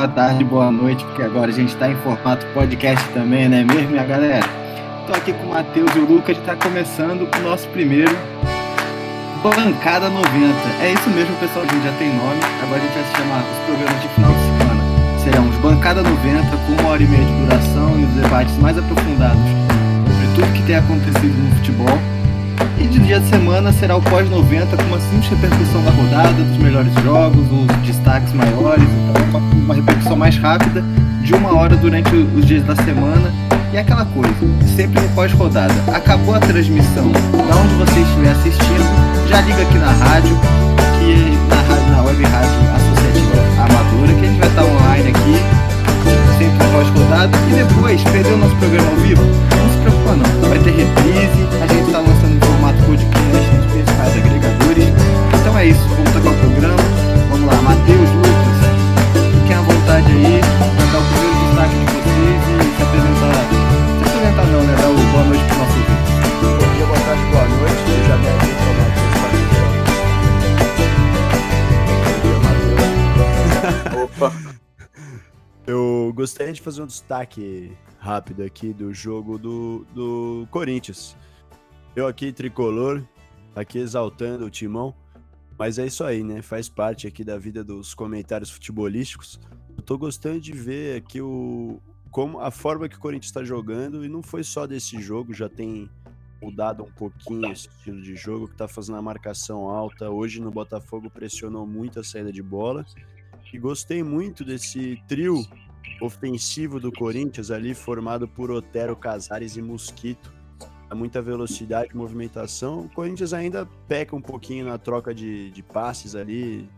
Boa tarde, boa noite, porque agora a gente está em formato podcast também, né mesmo, minha galera? Estou aqui com o Matheus e o Lucas, está começando o nosso primeiro Bancada 90. É isso mesmo, pessoal, a gente já tem nome, agora a gente vai se chamar os programas de final de semana. Serão os Bancada 90, com uma hora e meia de duração e os debates mais aprofundados sobre tudo que tem acontecido no futebol. E de dia de semana será o pós-90 com uma simples repercussão da rodada, dos melhores jogos, os destaques maiores, então uma, repercussão mais rápida de uma hora durante os dias da semana. E aquela coisa, sempre no pós-rodada. Acabou a transmissão, da onde você estiver assistindo, já liga aqui na rádio, que na, na web rádio associativa amadora, que a gente vai estar online aqui, sempre pós-rodada. E depois, perdeu o nosso programa ao vivo? Não se preocupa não, vai ter reprise, a gente está formato podcast nos principais agregadores. Então é isso, vamos tocar o programa. Vamos lá, Matheus, Lucas, fiquem à vontade aí, dar o primeiro destaque de vocês e se apresentar. Se apresentar não, né? Dar o boa noite pro nosso ouvinte. Bom dia, boa tarde, boa noite. Eu já me Matheus Bom dia, Matheus. Opa. Eu gostaria de fazer um destaque rápido aqui do jogo do, do Corinthians. Eu aqui, tricolor, aqui exaltando o timão. Mas é isso aí, né? Faz parte aqui da vida dos comentários futebolísticos. Eu tô gostando de ver aqui o como a forma que o Corinthians está jogando e não foi só desse jogo, já tem mudado um pouquinho esse estilo de jogo que tá fazendo a marcação alta. Hoje no Botafogo pressionou muito a saída de bola. E gostei muito desse trio ofensivo do Corinthians ali formado por Otero, Casares e Mosquito muita velocidade, movimentação. O Corinthians ainda peca um pouquinho na troca de, de passes ali,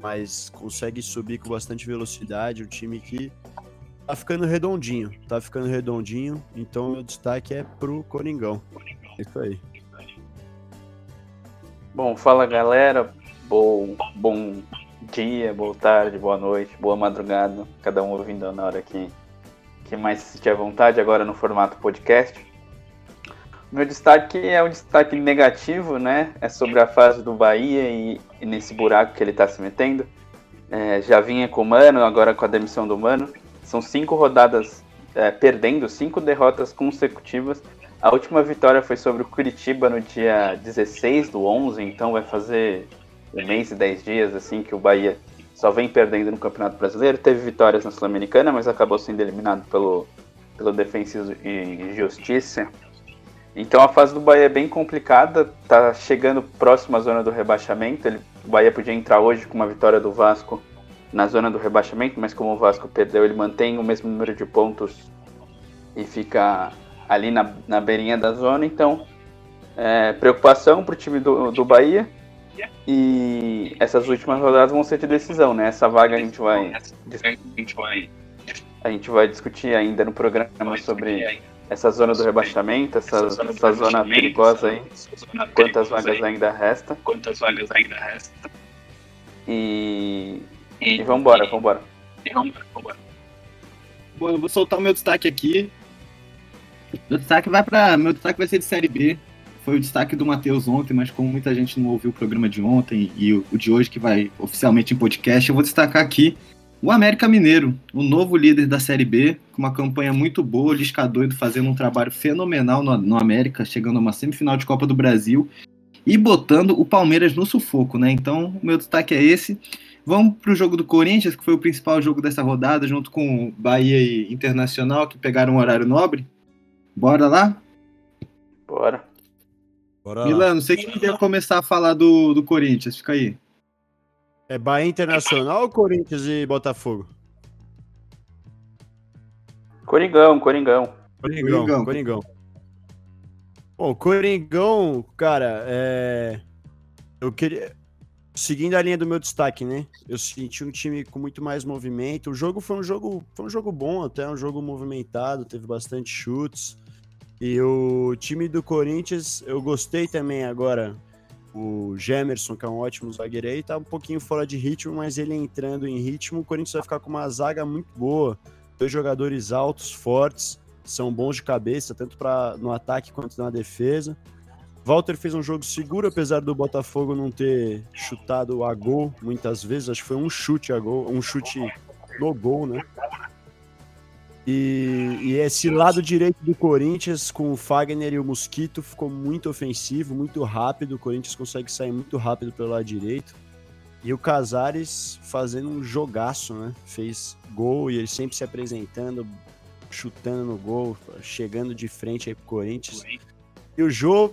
mas consegue subir com bastante velocidade. O time que tá ficando redondinho, tá ficando redondinho. Então, meu destaque é pro Coringão. É isso aí. Bom, fala galera. Bom, bom dia, boa tarde, boa noite, boa madrugada. Cada um ouvindo na hora que, que mais se sentir à vontade, agora no formato podcast. Meu destaque é um destaque negativo, né? É sobre a fase do Bahia e, e nesse buraco que ele está se metendo. É, já vinha com o Mano, agora com a demissão do Mano. São cinco rodadas é, perdendo, cinco derrotas consecutivas. A última vitória foi sobre o Curitiba no dia 16 do 11, então vai fazer um mês e dez dias assim que o Bahia só vem perdendo no Campeonato Brasileiro. Teve vitórias na Sul-Americana, mas acabou sendo eliminado pelo, pelo Defensa e Justiça então a fase do Bahia é bem complicada, tá chegando próximo à zona do rebaixamento. Ele, o Bahia podia entrar hoje com uma vitória do Vasco na zona do rebaixamento, mas como o Vasco perdeu, ele mantém o mesmo número de pontos e fica ali na, na beirinha da zona. Então, é, preocupação para o time do, do Bahia. E essas últimas rodadas vão ser de decisão, né? Essa vaga a gente vai. A gente vai discutir ainda no programa sobre essa zona do rebaixamento, essa, essa zona, essa zona perigosa aí, zona quantas vagas aí, ainda resta. Quantas vagas ainda resta. E, e, e vambora, vambora. E vambora, vambora. Bom, eu vou soltar o meu destaque aqui. Meu destaque vai para meu destaque vai ser de série B. Foi o destaque do Matheus ontem, mas como muita gente não ouviu o programa de ontem e o, o de hoje que vai oficialmente em podcast, eu vou destacar aqui o América Mineiro, o novo líder da Série B, com uma campanha muito boa, o Lisca doido fazendo um trabalho fenomenal no, no, América, chegando a uma semifinal de Copa do Brasil e botando o Palmeiras no sufoco, né? Então, o meu destaque é esse. Vamos para o jogo do Corinthians, que foi o principal jogo dessa rodada, junto com Bahia e Internacional, que pegaram um horário nobre. Bora lá? Bora. Bora Milano, você que queria começar a falar do, do Corinthians, fica aí. É Bahia Internacional ou Corinthians e Botafogo? Coringão, Coringão. Coringão, Coringão. Coringão. Bom, Coringão, cara, é... eu queria. Seguindo a linha do meu destaque, né? Eu senti um time com muito mais movimento. O jogo foi um jogo, foi um jogo bom, até um jogo movimentado, teve bastante chutes. E o time do Corinthians, eu gostei também agora o Gemerson, que é um ótimo zagueiro aí, tá um pouquinho fora de ritmo, mas ele entrando em ritmo, o Corinthians vai ficar com uma zaga muito boa. Dois jogadores altos, fortes, são bons de cabeça, tanto para no ataque quanto na defesa. Walter fez um jogo seguro, apesar do Botafogo não ter chutado a gol muitas vezes. Acho que foi um chute a gol, um chute no gol, né? E, e, esse lado direito do Corinthians, com o Fagner e o Mosquito, ficou muito ofensivo, muito rápido. O Corinthians consegue sair muito rápido pelo lado direito. E o Casares fazendo um jogaço, né? Fez gol e ele sempre se apresentando, chutando no gol, chegando de frente aí pro Corinthians. E o Jô,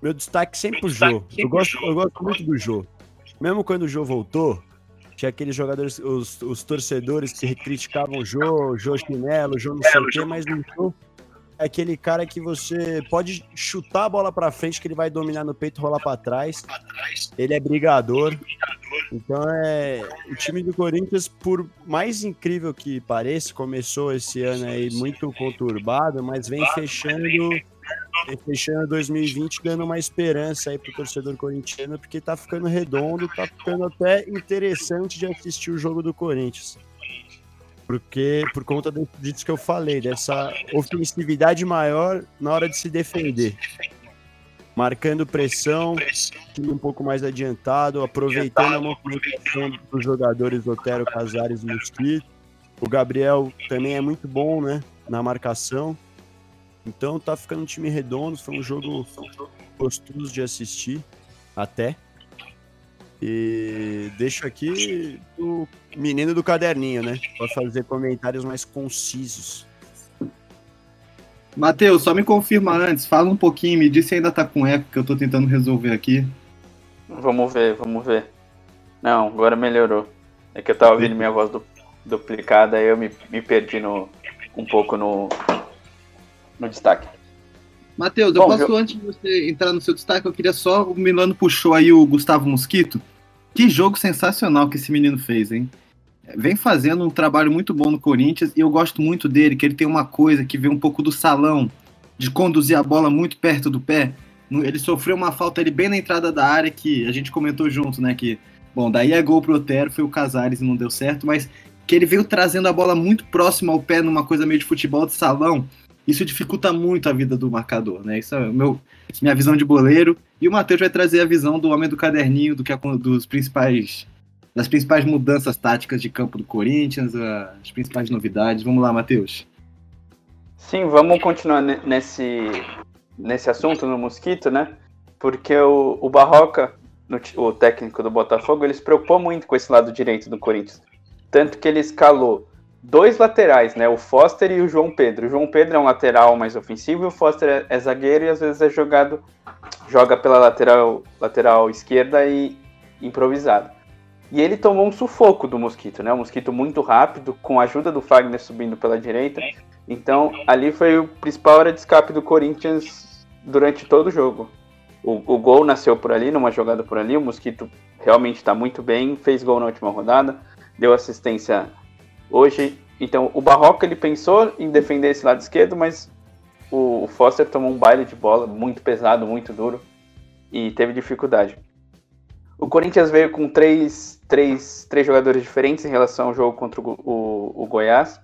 meu destaque sempre pro Jô. Eu gosto, eu gosto muito do Jô. Mesmo quando o Jô voltou, tinha aqueles jogadores, os, os torcedores que criticavam o Jô, o Jô Chinelo, o Jô não sei o quê, mas o Jô é aquele cara que você pode chutar a bola para frente que ele vai dominar no peito, rolar para trás. Ele é brigador. Então é o time do Corinthians, por mais incrível que pareça, começou esse ano aí muito conturbado, mas vem fechando fechando 2020 dando uma esperança aí pro torcedor corintiano, porque tá ficando redondo, tá ficando até interessante de assistir o jogo do Corinthians. Porque por conta disso que eu falei, dessa ofensividade maior na hora de se defender. Marcando pressão, um pouco mais adiantado, aproveitando a movimentação dos jogadores Otero, Casares e Mosquito. O Gabriel também é muito bom, né, na marcação. Então tá ficando um time redondo, foi um jogo gostoso de assistir, até. E deixo aqui o menino do caderninho, né? Para fazer comentários mais concisos. Matheus, só me confirma antes, fala um pouquinho, me diz se ainda tá com eco que eu tô tentando resolver aqui. Vamos ver, vamos ver. Não, agora melhorou. É que eu tava ouvindo minha voz duplicada, aí eu me, me perdi no, um pouco no, no destaque. Matheus, eu posso, eu... antes de você entrar no seu destaque, eu queria só. O Milano puxou aí o Gustavo Mosquito. Que jogo sensacional que esse menino fez, hein? Vem fazendo um trabalho muito bom no Corinthians e eu gosto muito dele, que ele tem uma coisa que vem um pouco do salão, de conduzir a bola muito perto do pé. Ele sofreu uma falta ali bem na entrada da área que a gente comentou junto, né? Que, bom, daí é gol pro Otero, foi o Casares e não deu certo, mas que ele veio trazendo a bola muito próxima ao pé numa coisa meio de futebol de salão isso dificulta muito a vida do marcador, né? Isso é meu, minha visão de boleiro. E o Matheus vai trazer a visão do homem do caderninho, do que é, dos principais das principais mudanças táticas de campo do Corinthians, as principais novidades. Vamos lá, Matheus. Sim, vamos continuar nesse, nesse assunto no Mosquito, né? Porque o, o Barroca, no, o técnico do Botafogo, ele se preocupou muito com esse lado direito do Corinthians. Tanto que ele escalou dois laterais, né? O Foster e o João Pedro. O João Pedro é um lateral mais ofensivo o Foster é, é zagueiro e às vezes é jogado joga pela lateral lateral esquerda e improvisado. E ele tomou um sufoco do Mosquito, né? Um Mosquito muito rápido, com a ajuda do Fagner subindo pela direita. Então, ali foi o principal hora de escape do Corinthians durante todo o jogo. O, o gol nasceu por ali, numa jogada por ali. O Mosquito realmente está muito bem, fez gol na última rodada, deu assistência Hoje, então, o Barroca ele pensou em defender esse lado esquerdo, mas o Foster tomou um baile de bola muito pesado, muito duro e teve dificuldade. O Corinthians veio com três, três, três jogadores diferentes em relação ao jogo contra o, o, o Goiás.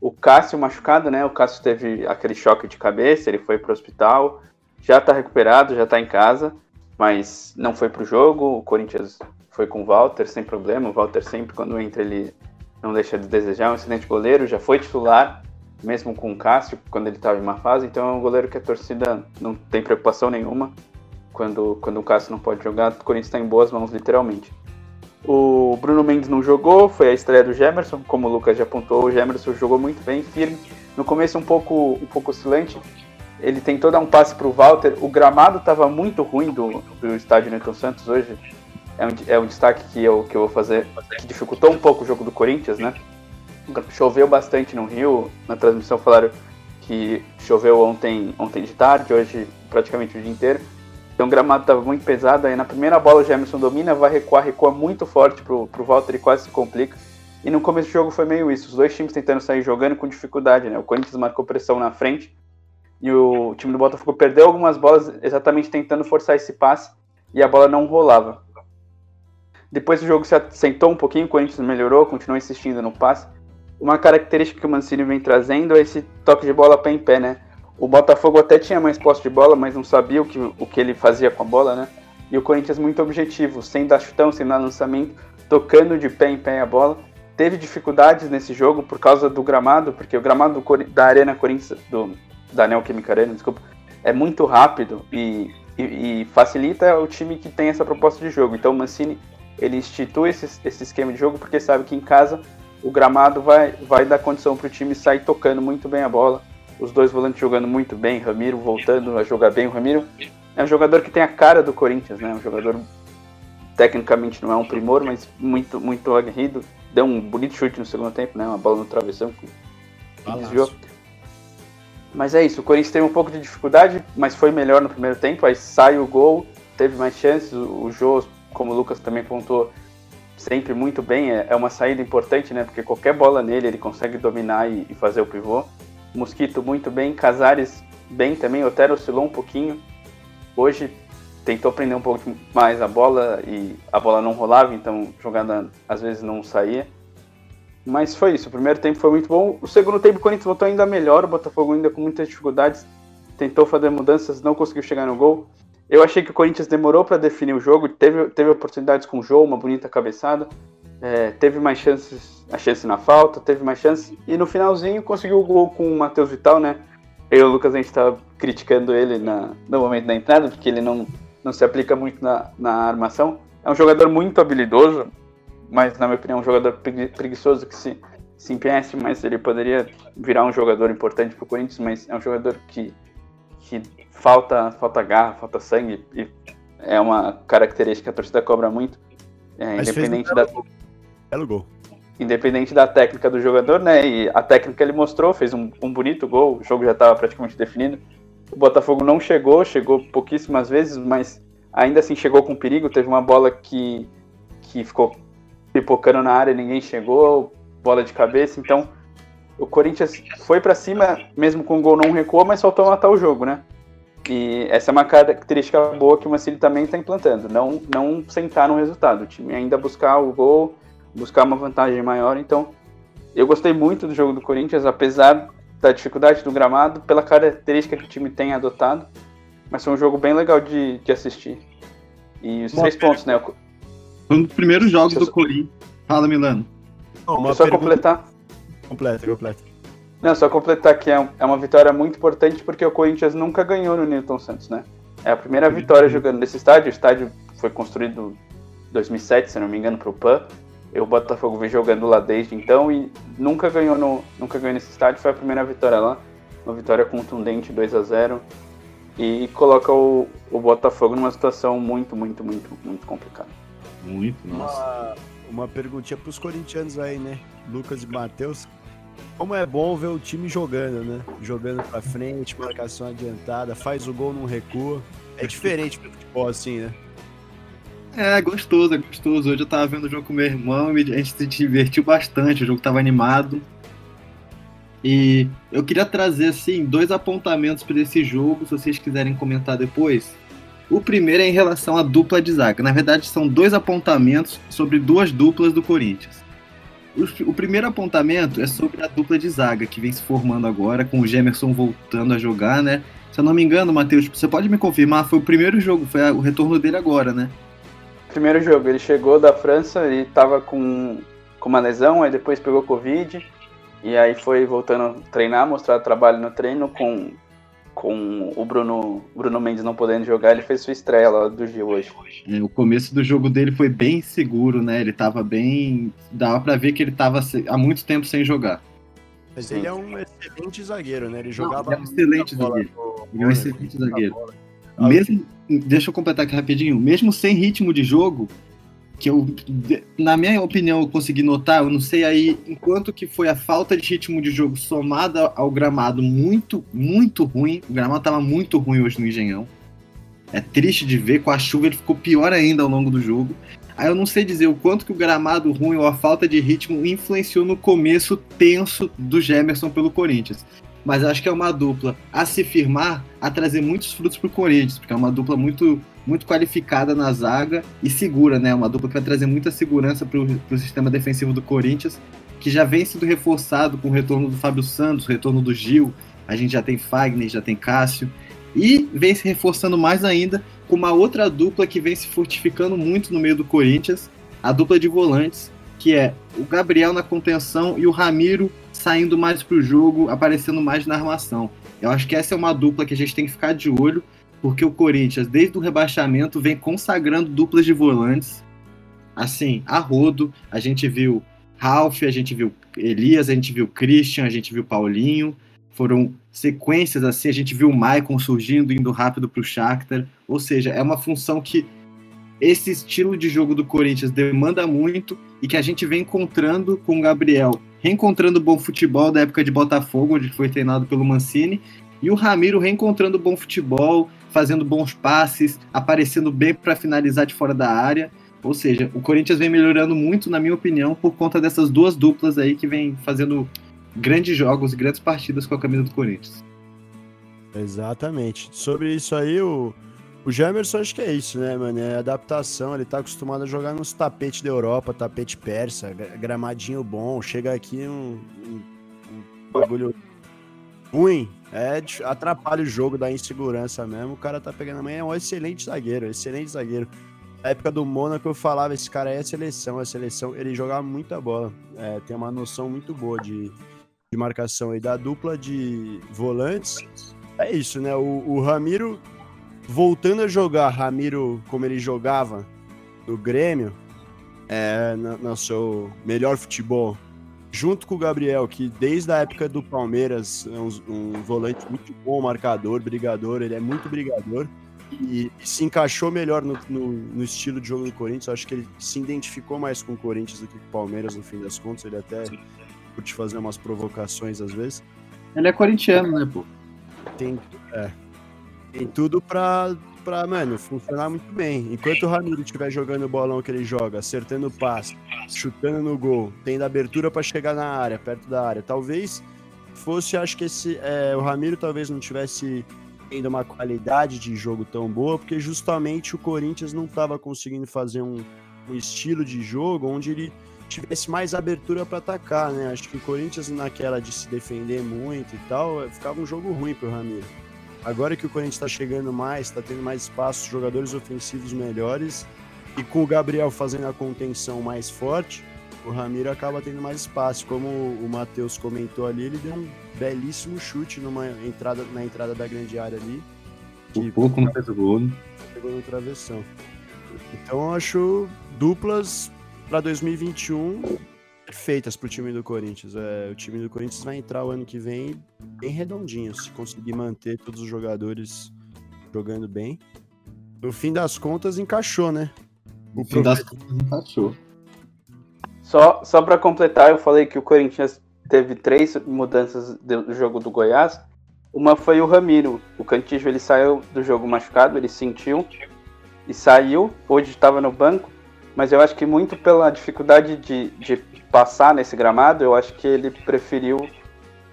O Cássio machucado, né? O Cássio teve aquele choque de cabeça, ele foi para o hospital, já está recuperado, já está em casa, mas não foi para o jogo. O Corinthians foi com o Walter sem problema. O Walter sempre, quando entra, ele não deixa de desejar, é um excelente goleiro, já foi titular, mesmo com o Cássio, quando ele estava em uma fase, então é um goleiro que a torcida não tem preocupação nenhuma. Quando, quando o Cássio não pode jogar, o Corinthians está em boas mãos, literalmente. O Bruno Mendes não jogou, foi a estreia do Gemerson, como o Lucas já apontou, o Gemerson jogou muito bem, firme. No começo um pouco, um pouco oscilante, ele tentou dar um passe para o Walter, o gramado estava muito ruim do, do estádio Newton Santos hoje, é um, é um destaque que eu, que eu vou fazer, que dificultou um pouco o jogo do Corinthians, né? Choveu bastante no Rio, na transmissão falaram que choveu ontem, ontem de tarde, hoje praticamente o dia inteiro. Então o gramado estava muito pesado, aí na primeira bola o Jamerson domina, vai recuar, recua muito forte pro, pro Walter e quase se complica. E no começo do jogo foi meio isso, os dois times tentando sair jogando com dificuldade, né? O Corinthians marcou pressão na frente e o time do Botafogo perdeu algumas bolas exatamente tentando forçar esse passe e a bola não rolava. Depois o jogo se assentou um pouquinho, o Corinthians melhorou, continuou insistindo no passe. Uma característica que o Mancini vem trazendo é esse toque de bola pé em pé, né? o Botafogo até tinha mais posse de bola, mas não sabia o que, o que ele fazia com a bola, né? E o Corinthians muito objetivo, sem dar chutão, sem dar lançamento, tocando de pé em pé a bola. Teve dificuldades nesse jogo por causa do gramado, porque o gramado do, da Arena Corinthians, do, da Neoquímica Arena, desculpa, é muito rápido e, e, e, facilita o time que tem essa proposta de jogo. Então o Mancini ele institui esse, esse esquema de jogo porque sabe que em casa o gramado vai, vai dar condição para o time sair tocando muito bem a bola. Os dois volantes jogando muito bem, Ramiro voltando a jogar bem. O Ramiro é um jogador que tem a cara do Corinthians, né? Um jogador tecnicamente não é um primor, mas muito muito aguerrido. Deu um bonito chute no segundo tempo, né? Uma bola no travessão que, desviou. Mas é isso, o Corinthians teve um pouco de dificuldade, mas foi melhor no primeiro tempo. Aí sai o gol, teve mais chances. O Jô, como o Lucas também pontuou, sempre muito bem. É, é uma saída importante, né? Porque qualquer bola nele ele consegue dominar e, fazer o pivô. Mosquito muito bem, Casares bem também. Otero oscilou um pouquinho. Hoje tentou prender um pouco mais a bola e a bola não rolava, então jogada às vezes não saía. Mas foi isso. O primeiro tempo foi muito bom. O segundo tempo o Corinthians voltou ainda melhor. O Botafogo ainda com muitas dificuldades. Tentou fazer mudanças, não conseguiu chegar no gol. Eu achei que o Corinthians demorou para definir o jogo. Teve, teve oportunidades com o João, uma bonita cabeçada. É, teve mais chances, a chance na falta, teve mais chances. E no finalzinho conseguiu o gol com o Matheus Vital, né? Eu e o Lucas a gente estava criticando ele na, no momento da entrada, porque ele não, não se aplica muito na, na armação. É um jogador muito habilidoso, mas na minha opinião, um jogador preguiçoso que se, se empenhasse, mas ele poderia virar um jogador importante para o Corinthians, mas é um jogador que, que falta, falta garra, falta sangue, e é uma característica que a torcida cobra muito, é, independente da... Belo gol. Independente da técnica do jogador, né? E a técnica ele mostrou, fez um, um bonito gol, o jogo já estava praticamente definido. O Botafogo não chegou, chegou pouquíssimas vezes, mas ainda assim chegou com perigo. Teve uma bola que, que ficou pipocando na área, ninguém chegou, bola de cabeça. Então, o Corinthians foi para cima, mesmo com o gol não recuou, mas faltou matar o jogo, né? E essa é uma característica boa que o Mancini também está implantando, não, não sentar no resultado, o time ainda buscar o gol, buscar uma vantagem maior. Então, eu gostei muito do jogo do Corinthians, apesar da dificuldade do gramado, pela característica que o time tem adotado, mas foi um jogo bem legal de, de assistir. E os Bom, três pontos, né? Foi um dos primeiros jogos do Corinthians. Fala, Milano. Uma só pergunta... completar. Completa, completa. Não, só completar que é, é uma vitória muito importante porque o Corinthians nunca ganhou no Newton Santos, né? É a primeira vitória jogando nesse estádio. O estádio foi construído em 2007, se não me engano, para o PAN. Eu, o Botafogo vem jogando lá desde então e nunca ganhou, no, nunca ganhou nesse estádio. Foi a primeira vitória lá. Uma vitória contundente, 2 a 0 E coloca o, o Botafogo numa situação muito, muito, muito, muito complicada. Muito, nossa. Uma, uma perguntinha pros corintianos aí, né? Lucas e Matheus. Como é bom ver o time jogando, né? Jogando pra frente, marcação adiantada, faz o gol, não recua. É diferente pro futebol assim, né? É, gostoso, é gostoso. Hoje eu tava vendo o jogo com meu irmão e a gente se divertiu bastante. O jogo tava animado. E eu queria trazer, assim, dois apontamentos para esse jogo, se vocês quiserem comentar depois. O primeiro é em relação à dupla de zaga. Na verdade, são dois apontamentos sobre duas duplas do Corinthians. O, primeiro apontamento é sobre a dupla de zaga que vem se formando agora, com o Gemerson voltando a jogar, né? Se eu não me engano, Matheus, você pode me confirmar? Foi o primeiro jogo, foi o retorno dele agora, né? Primeiro jogo, ele chegou da França e tava com, com uma lesão, aí depois pegou Covid, e aí foi voltando a treinar, mostrar trabalho no treino com com o Bruno, Bruno Mendes não podendo jogar, ele fez sua estreia lá do Gil hoje. É, o começo do jogo dele foi bem seguro, né? Ele tava bem. Dava pra ver que ele tava há muito tempo sem jogar. Mas ele é um excelente zagueiro, né? Ele jogava. Não, ele é um excelente zagueiro. Ele é um excelente zagueiro. Mesmo. Deixa eu completar aqui rapidinho. Mesmo sem ritmo de jogo, que eu, na minha opinião, eu consegui notar, eu não sei aí, enquanto que foi a falta de ritmo de jogo somada ao gramado muito, muito ruim. O gramado estava muito ruim hoje no Engenhão. É triste de ver, com a chuva ele ficou pior ainda ao longo do jogo. Aí eu não sei dizer o quanto que o gramado ruim ou a falta de ritmo influenciou no começo tenso do Gemerson pelo Corinthians. Mas acho que é uma dupla a se firmar, a trazer muitos frutos pro Corinthians, porque é uma dupla muito muito qualificada na zaga e segura, né? Uma dupla que vai trazer muita segurança para o sistema defensivo do Corinthians, que já vem sendo reforçado com o retorno do Fábio Santos, o retorno do Gil. a gente já tem Fagner, já tem Cássio, e vem se reforçando mais ainda com uma outra dupla que vem se fortificando muito no meio do Corinthians, a dupla de volantes, que é o Gabriel na contenção e o Ramiro saindo mais para o jogo, aparecendo mais na armação. Eu acho que essa é uma dupla que a gente tem que ficar de olho, porque o Corinthians, desde o rebaixamento, vem consagrando duplas de volantes. Assim, a rodo, a gente viu Ralph, a gente viu Elias, a gente viu Christian, a gente viu Paulinho. Foram sequências assim, a gente viu o Maicon surgindo, indo rápido para o Shakhtar. Ou seja, é uma função que esse estilo de jogo do Corinthians demanda muito e que a gente vem encontrando com o Gabriel, reencontrando o bom futebol da época de Botafogo, onde foi treinado pelo Mancini, e o Ramiro reencontrando o bom futebol, fazendo bons passes, aparecendo bem para finalizar de fora da área. Ou seja, o Corinthians vem melhorando muito, na minha opinião, por conta dessas duas duplas aí que vem fazendo grandes jogos e grandes partidas com a camisa do Corinthians. Exatamente. Sobre isso aí, o, o Jamerson acho que é isso, né, mano? É adaptação, ele tá acostumado a jogar nos tapetes da Europa, tapete persa, gramadinho bom, chega aqui um, um, um bagulho ruim, é, atrapalha o jogo, dá insegurança mesmo. O cara tá pegando amanhã, é um excelente zagueiro, excelente zagueiro. Na época do Mônaco eu falava, esse cara é a seleção, é a seleção. Ele jogava muita bola, é, tem uma noção muito boa de, de marcação e da dupla de volantes. É isso, né? O, o Ramiro voltando a jogar, Ramiro como ele jogava no Grêmio, é, no, no seu melhor futebol, junto com o Gabriel, que desde a época do Palmeiras é um, um volante muito bom, marcador, brigador, ele é muito brigador e, e se encaixou melhor no, no, no, estilo de jogo do Corinthians. Eu acho que ele se identificou mais com o Corinthians do que com o Palmeiras no fim das contas. Ele até curte fazer umas provocações às vezes. Ele é corintiano, né, pô? Tem, é, tem tudo pra, pra, mano, funcionar muito bem. Enquanto o Ramiro estiver jogando o bolão que ele joga, acertando o passe, chutando no gol, tendo abertura para chegar na área, perto da área, talvez fosse, acho que esse, é, o Ramiro talvez não tivesse tendo uma qualidade de jogo tão boa, porque justamente o Corinthians não estava conseguindo fazer um, um, estilo de jogo onde ele tivesse mais abertura para atacar, né? Acho que o Corinthians naquela de se defender muito e tal, ficava um jogo ruim para o Ramiro. Agora que o Corinthians está chegando mais, está tendo mais espaço, jogadores ofensivos melhores, e com o Gabriel fazendo a contenção mais forte, o Ramiro acaba tendo mais espaço. Como o Matheus comentou ali, ele deu um belíssimo chute numa entrada, na entrada da grande área ali. Um pouco não fez o gol. Né? Pegou no travessão. Então eu acho duplas para 2021 perfeitas para o time do Corinthians. É, o time do Corinthians vai entrar o ano que vem bem redondinho, se conseguir manter todos os jogadores jogando bem. No fim das contas, encaixou, né? O no fim das contas, encaixou. Só, só para completar, eu falei que o Corinthians teve três mudanças do jogo do Goiás. Uma foi o Ramiro. O Cantijo ele saiu do jogo machucado, ele sentiu e saiu. Hoje estava no banco, mas eu acho que muito pela dificuldade de, de passar nesse gramado, eu acho que ele preferiu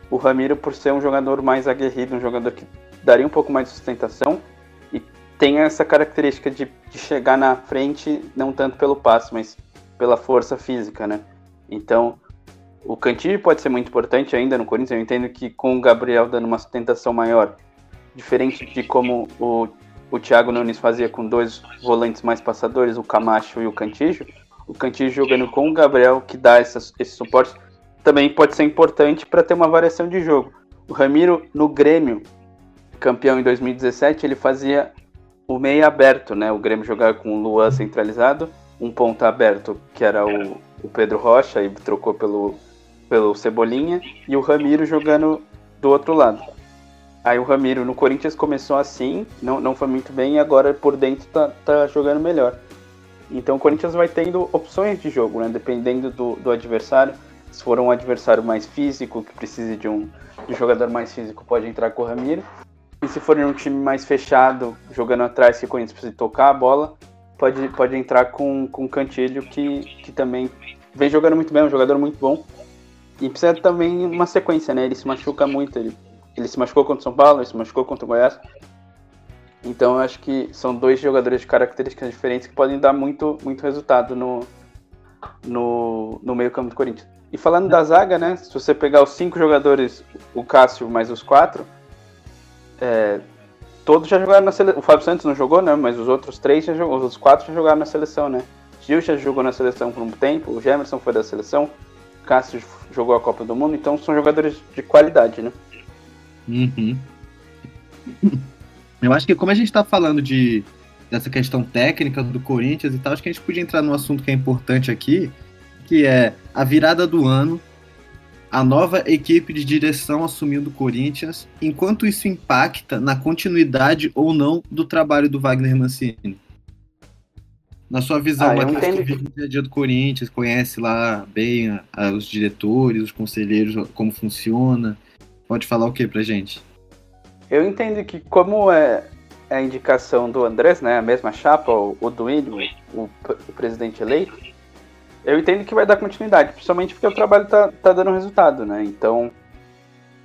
o Ramiro por ser um jogador mais aguerrido, um jogador que daria um pouco mais de sustentação e tem essa característica de, de chegar na frente, não tanto pelo passe, mas pela força física, né? Então, o Cantillo pode ser muito importante ainda no Corinthians. Eu entendo que com o Gabriel dando uma sustentação maior, diferente de como o, o Thiago Nunes fazia com dois volantes mais passadores, o Camacho e o Cantillo, o Cantillo jogando com o Gabriel, que dá essas, esse suporte, também pode ser importante para ter uma variação de jogo. O Ramiro, no Grêmio, campeão em 2017, ele fazia o meio aberto, né? O Grêmio jogava com o Luan centralizado, um ponta aberto, que era o, o Pedro Rocha, e trocou pelo, pelo Cebolinha, e o Ramiro jogando do outro lado. Aí o Ramiro no Corinthians começou assim, não, não foi muito bem, e agora por dentro tá, tá jogando melhor. Então o Corinthians vai tendo opções de jogo, né? Dependendo do, do adversário. Se for um adversário mais físico, que precise de um, de um jogador mais físico, pode entrar com o Ramiro. E se for um time mais fechado, jogando atrás, que o Corinthians precisa tocar a bola, pode, pode entrar com, com o Cantilho, que, que também vem jogando muito bem, é um jogador muito bom. E precisa também uma sequência, né? Ele se machuca muito. Ele, ele se machucou contra o São Paulo, ele se machucou contra o Goiás. Então eu acho que são dois jogadores de características diferentes que podem dar muito, muito resultado no, no, no meio campo do Corinthians. e falando da zaga, né? Se você pegar os cinco jogadores, o Cássio mais os quatro, é, todos já jogaram na seleção. O Fábio Santos não jogou, né? Mas os outros três, já jogou, os outros quatro já jogaram na seleção, né? Gil já jogou na seleção por um tempo, o Gemerson foi da seleção, o Cássio jogou a Copa do Mundo, então são jogadores de qualidade, né? Uhum. Eu acho que como a gente está falando de dessa questão técnica do Corinthians e tal, acho que a gente podia entrar num assunto que é importante aqui, que é a virada do ano, a nova equipe de direção assumindo o Corinthians, enquanto isso impacta na continuidade ou não do trabalho do Wagner Mancini. Na sua visão, Ah, eu Matheus, que vive no dia a dia do Corinthians, conhece lá bem a- a- os diretores, os conselheiros, como funciona. Pode falar o que pra gente? Eu entendo que como é a indicação do Andrés, né, a mesma chapa, o, o Duílio, o, o presidente eleito, eu entendo que vai dar continuidade, principalmente porque o trabalho tá, tá dando resultado, né? Então,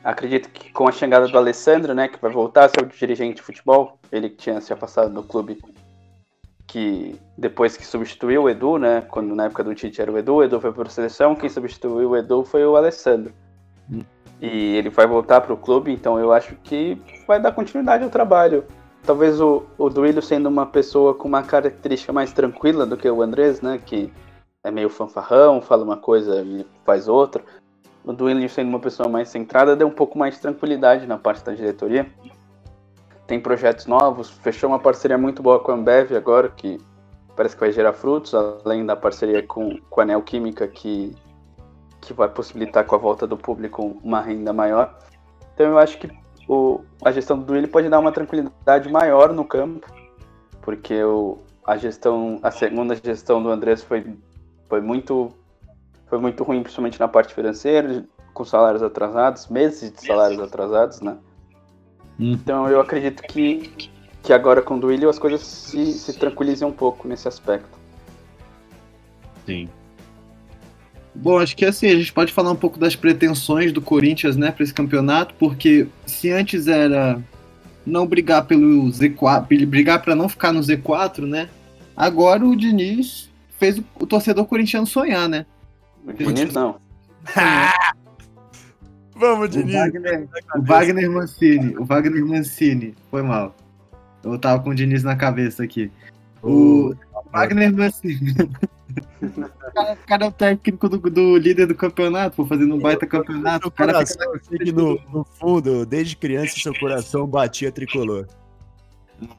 acredito que com a chegada do Alessandro, né, que vai voltar a ser o dirigente de futebol, ele que tinha se afastado do clube, que depois que substituiu o Edu, né, quando na época do Tite era o Edu, o Edu foi para a seleção, quem substituiu o Edu foi o Alessandro. E ele vai voltar para o clube, então eu acho que vai dar continuidade ao trabalho. Talvez o, o Duílio sendo uma pessoa com uma característica mais tranquila do que o Andrés, né? Que é meio fanfarrão, fala uma coisa e faz outra. O Duílio sendo uma pessoa mais centrada, deu um pouco mais de tranquilidade na parte da diretoria. Tem projetos novos, fechou uma parceria muito boa com a Ambev agora, que parece que vai gerar frutos, além da parceria com, com a Neoquímica, que, que vai possibilitar com a volta do público uma renda maior. Então eu acho que o, a gestão do Duílio pode dar uma tranquilidade maior no campo, porque o, a gestão, a segunda gestão do Andrés foi, foi muito foi muito ruim, principalmente na parte financeira, com salários atrasados, meses de salários atrasados, né? Então eu acredito que, que agora com o Duílio as coisas se, se tranquilizem um pouco nesse aspecto. Sim. Bom, acho que assim, a gente pode falar um pouco das pretensões do Corinthians, né, para esse campeonato, porque se antes era não brigar pelo Z4, brigar para não ficar no Z4, né? Agora o Diniz fez o, o torcedor corintiano sonhar, né? O Diniz não. Vamos, O Diniz. Wagner, o Wagner Mancini, o Wagner Mancini, foi mal. Eu tava com o Diniz na cabeça aqui. O Wagner Mancini. O cara, é o técnico do, do líder do campeonato, pô, fazendo um baita campeonato. O cara fica coração, eu sei que no, no fundo, desde criança, seu coração batia tricolor.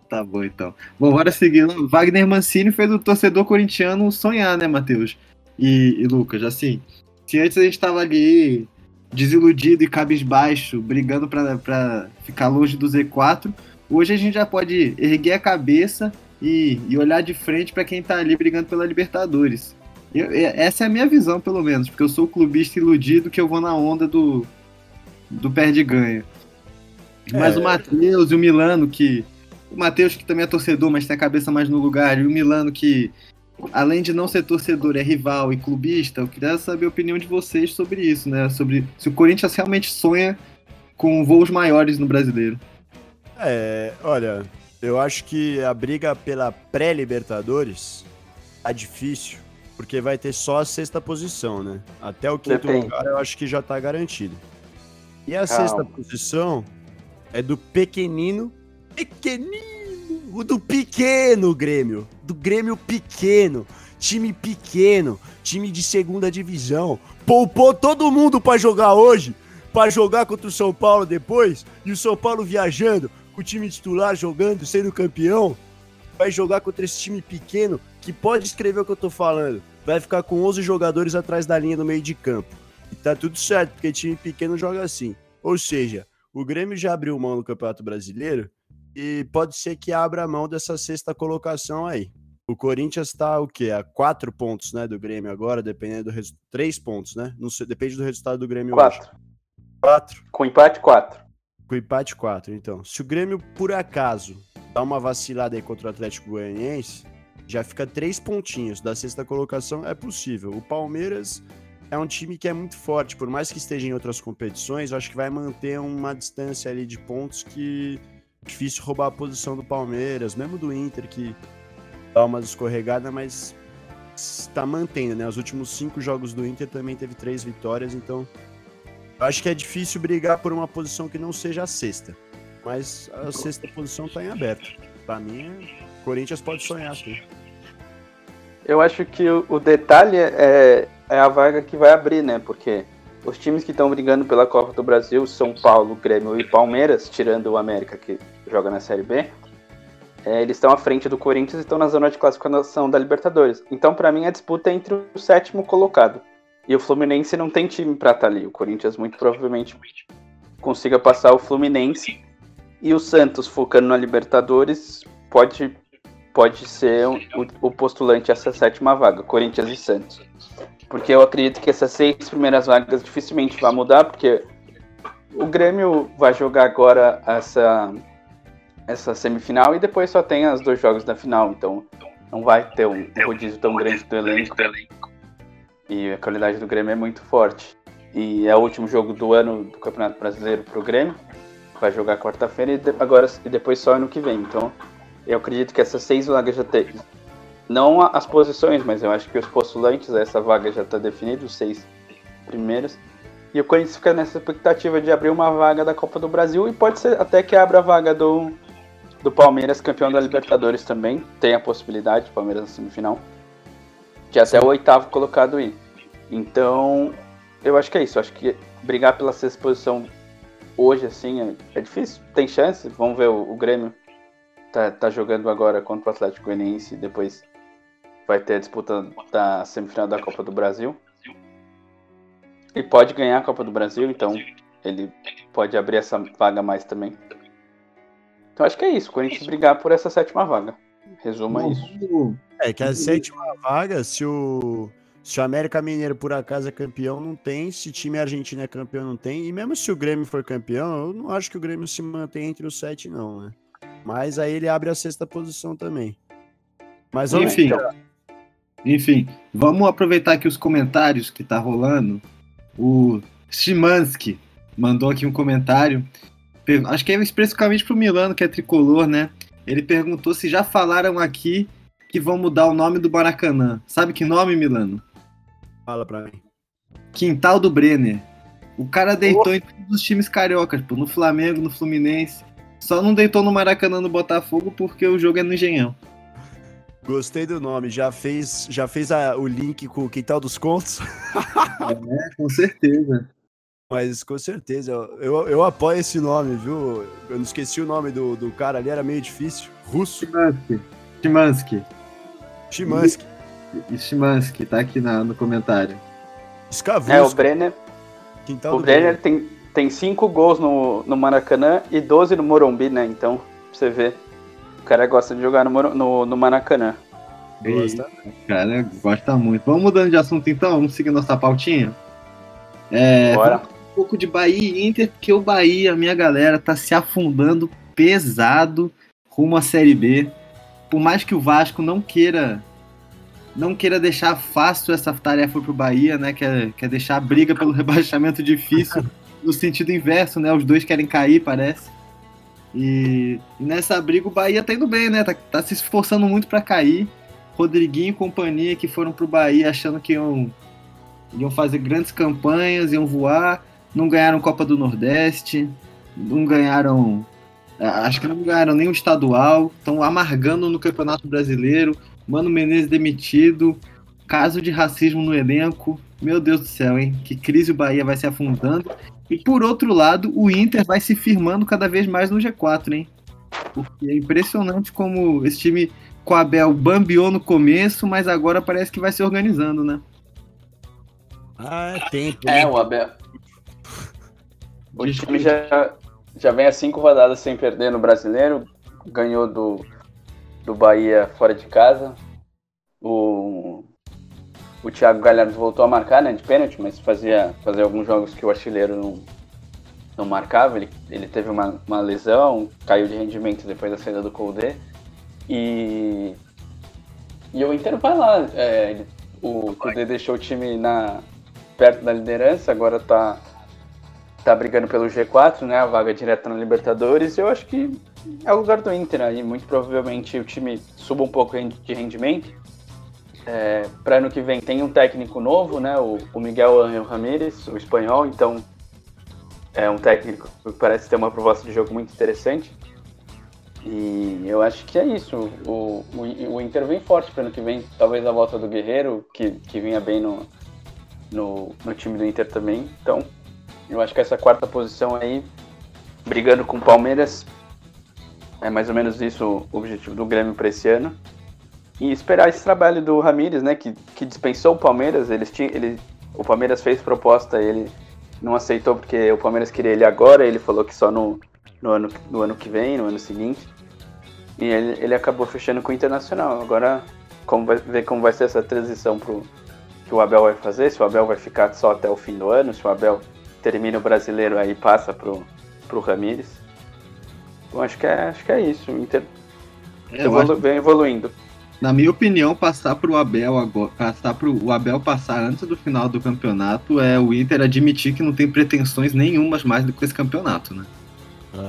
Tá bom, então. Bom, bora seguindo. Wagner Mancini fez o torcedor corintiano sonhar, né, Matheus? E, e Lucas, assim, se antes a gente tava ali desiludido e cabisbaixo, brigando pra ficar longe do Z4, hoje a gente já pode erguer a cabeça e, e olhar de frente pra quem tá ali brigando pela Libertadores. Eu- e- essa é a minha visão, pelo menos, porque eu sou o clubista iludido que eu vou na onda do, do perde-ganha. Mas É. o Matheus e o Milano, que o Matheus, que também é torcedor, mas tem a cabeça mais no lugar, e o Milano, que além de não ser torcedor, é rival e clubista, eu queria saber a opinião de vocês sobre isso, né? Sobre se o Corinthians realmente sonha com voos maiores no brasileiro. É, olha, eu acho que a briga pela pré-Libertadores tá difícil, porque vai ter só a sexta posição, né? Até o quinto Depende. lugar eu acho que já tá garantido. E a Calma. sexta posição é do pequenino, pequenino, o do pequeno Grêmio, do Grêmio pequeno, time pequeno, time de segunda divisão. Poupou todo mundo pra jogar hoje, pra jogar contra o São Paulo depois, e o São Paulo viajando, o time titular jogando, sendo campeão, vai jogar contra esse time pequeno que pode escrever o que eu tô falando. Vai ficar com 11 jogadores atrás da linha no meio de campo. E tá tudo certo, porque time pequeno joga assim. Ou seja, o Grêmio já abriu mão no Campeonato Brasileiro e pode ser que abra mão dessa sexta colocação aí. O Corinthians tá o quê? A quatro pontos, né, do Grêmio agora, dependendo do resultado. Três pontos, né? Não sei, depende do resultado do Grêmio hoje. Quatro. Quatro. Com empate, quatro. Com empate 4, então. Se o Grêmio, por acaso, dá uma vacilada aí contra o Atlético Goianiense, já fica três pontinhos da sexta colocação, é possível. O Palmeiras é um time que é muito forte, por mais que esteja em outras competições, acho que vai manter uma distância ali de pontos que é difícil roubar a posição do Palmeiras, mesmo do Inter, que dá umas escorregadas, mas tá mantendo, né? Os últimos cinco jogos do Inter também teve três vitórias, então eu acho que é difícil brigar por uma posição que não seja a sexta. Mas a sexta posição tá em aberto. Pra mim, o Corinthians pode sonhar, sim. Eu acho que o, o detalhe é, é a vaga que vai abrir, né? Porque os times que estão brigando pela Copa do Brasil, São Paulo, Grêmio e Palmeiras, tirando o América que joga na Série B, é, eles estão à frente do Corinthians e estão na zona de classificação da Libertadores. Então, para mim, a disputa é entre o sétimo colocado. E o Fluminense não tem time para estar tá ali. O Corinthians muito provavelmente consiga passar o Fluminense. E o Santos, focando na Libertadores, pode pode ser o, o postulante a essa sétima vaga, Corinthians e Santos. Porque eu acredito que essas seis primeiras vagas dificilmente vai mudar, porque o Grêmio vai jogar agora essa, essa semifinal e depois só tem os dois jogos da final, então não vai ter um rodízio tão grande do elenco. E a qualidade do Grêmio é muito forte. E é o último jogo do ano do Campeonato Brasileiro para o Grêmio. Vai jogar quarta-feira e, agora, e depois só ano que vem. Então eu acredito que essas seis vagas já tem. Não as posições, mas eu acho que os postulantes essa vaga já está definido, os seis primeiros. E o Corinthians fica nessa expectativa de abrir uma vaga da Copa do Brasil e pode ser até que abra a vaga do, do Palmeiras, campeão da Libertadores também. Tem a possibilidade, Palmeiras na semifinal. De até o oitavo colocado ir. Então, eu acho que é isso. Eu acho que brigar pela sexta posição hoje, assim, é, é difícil. Tem chance. Vamos ver o, o Grêmio tá, tá jogando agora contra o Atlético Goianiense, depois vai ter a disputa da semifinal da Copa do Brasil. E pode ganhar a Copa do Brasil, então ele pode abrir essa vaga mais também. Então acho que é isso, o Corinthians brigar por essa sétima vaga. Resuma isso. É que a sétima vaga, se o, se o América Mineiro por acaso é campeão, não tem. Se o time argentino é campeão, não tem. E mesmo se o Grêmio for campeão, eu não acho que o Grêmio se mantém entre os sete, não, né? Mas aí ele abre a sexta posição também. Mas enfim, enfim, vamos aproveitar aqui os comentários que tá rolando. O Shimansky mandou aqui um comentário. Acho que é especificamente pro Milano, que é tricolor, né? Ele perguntou se já falaram aqui que vão mudar o nome do Maracanã. Sabe que nome, Milano? Fala pra mim. Quintal do Brenner. O cara deitou oh. em todos os times cariocas, pô, no Flamengo, no Fluminense. Só não deitou no Maracanã no Botafogo porque o jogo é no Engenhão. Gostei do nome. Já fez, já fez a, o link com o Quintal dos Contos? é, com certeza. Mas com certeza, eu, eu apoio esse nome, viu? Eu não esqueci o nome do, do cara ali, era meio difícil. Russo. Chimansky. Chimansky. Chimansky. Chimansky, tá aqui na, no comentário. Escavusco. É, o Brenner. Quintal o Brenner, Brenner tem tem 5 gols no, no Maracanã e 12 no Morumbi, né? Então, pra você ver. O cara gosta de jogar no, no, no Maracanã. Gosta. Cara, gosta muito. Vamos mudando de assunto então, vamos seguir nossa pautinha? É, Bora. Um pouco de Bahia e Inter, porque o Bahia, minha galera, tá se afundando pesado rumo à Série B. Por mais que o Vasco não queira não queira deixar fácil essa tarefa pro Bahia, né? Quer, quer deixar a briga pelo rebaixamento difícil no sentido inverso, né? Os dois querem cair, parece. E, e nessa briga o Bahia tá indo bem, né? Tá, tá se esforçando muito para cair. Rodriguinho e companhia que foram pro Bahia achando que iam, iam fazer grandes campanhas, iam voar. Não ganharam Copa do Nordeste, não ganharam. Acho que não ganharam nem o estadual. Estão amargando no Campeonato Brasileiro. Mano Menezes demitido. Caso de racismo no elenco. Meu Deus do céu, hein? Que crise o Bahia vai se afundando. E por outro lado, o Inter vai se firmando cada vez mais no G4, hein? Porque é impressionante como esse time com a Abel bambiou no começo, mas agora parece que vai se organizando, né? Ah, é tempo. É, o Abel. O time já, já vem a cinco rodadas sem perder no brasileiro. Ganhou do, do Bahia fora de casa. O o Thiago Galhardo voltou a marcar, né, de pênalti, mas fazia, fazia alguns jogos que o artilheiro não, não marcava. Ele, ele teve uma, uma lesão, caiu de rendimento depois da saída do Colde. E, e o Inter vai lá. É, ele, o Colde deixou o time na, perto da liderança, agora tá, tá brigando pelo G4, né, a vaga direta na Libertadores. Eu acho que é o lugar do Inter aí. Muito provavelmente o time suba um pouco de rendimento É, para ano que vem tem um técnico novo, né? O, o Miguel Angel Ramírez, o espanhol, então é um técnico que parece ter uma proposta de jogo muito interessante. E eu acho que é isso. O, o, o Inter vem forte para ano que vem. Talvez a volta do Guerreiro, que, que vinha bem no, no, no time do Inter também. Então, eu acho que essa quarta posição aí, brigando com o Palmeiras, é mais ou menos isso o objetivo do Grêmio para esse ano. E esperar esse trabalho do Ramires, né, que, que dispensou o Palmeiras. Eles tinham, ele, o Palmeiras fez proposta, ele não aceitou porque o Palmeiras queria ele agora. Ele falou que só no, no, ano, no ano que vem, no ano seguinte. E ele, ele acabou fechando com o Internacional. Agora, como vai, ver como vai ser essa transição pro, que o Abel vai fazer, se o Abel vai ficar só até o fim do ano, se o Abel termina o brasileiro aí passa pro, pro Ramires. Bom, acho que é, acho que é isso. O Inter É, evolu acho- vem evoluindo. na minha opinião, passar pro Abel agora, passar pro o Abel passar antes do final do campeonato é o Inter admitir que não tem pretensões nenhumas mais do que esse campeonato, né?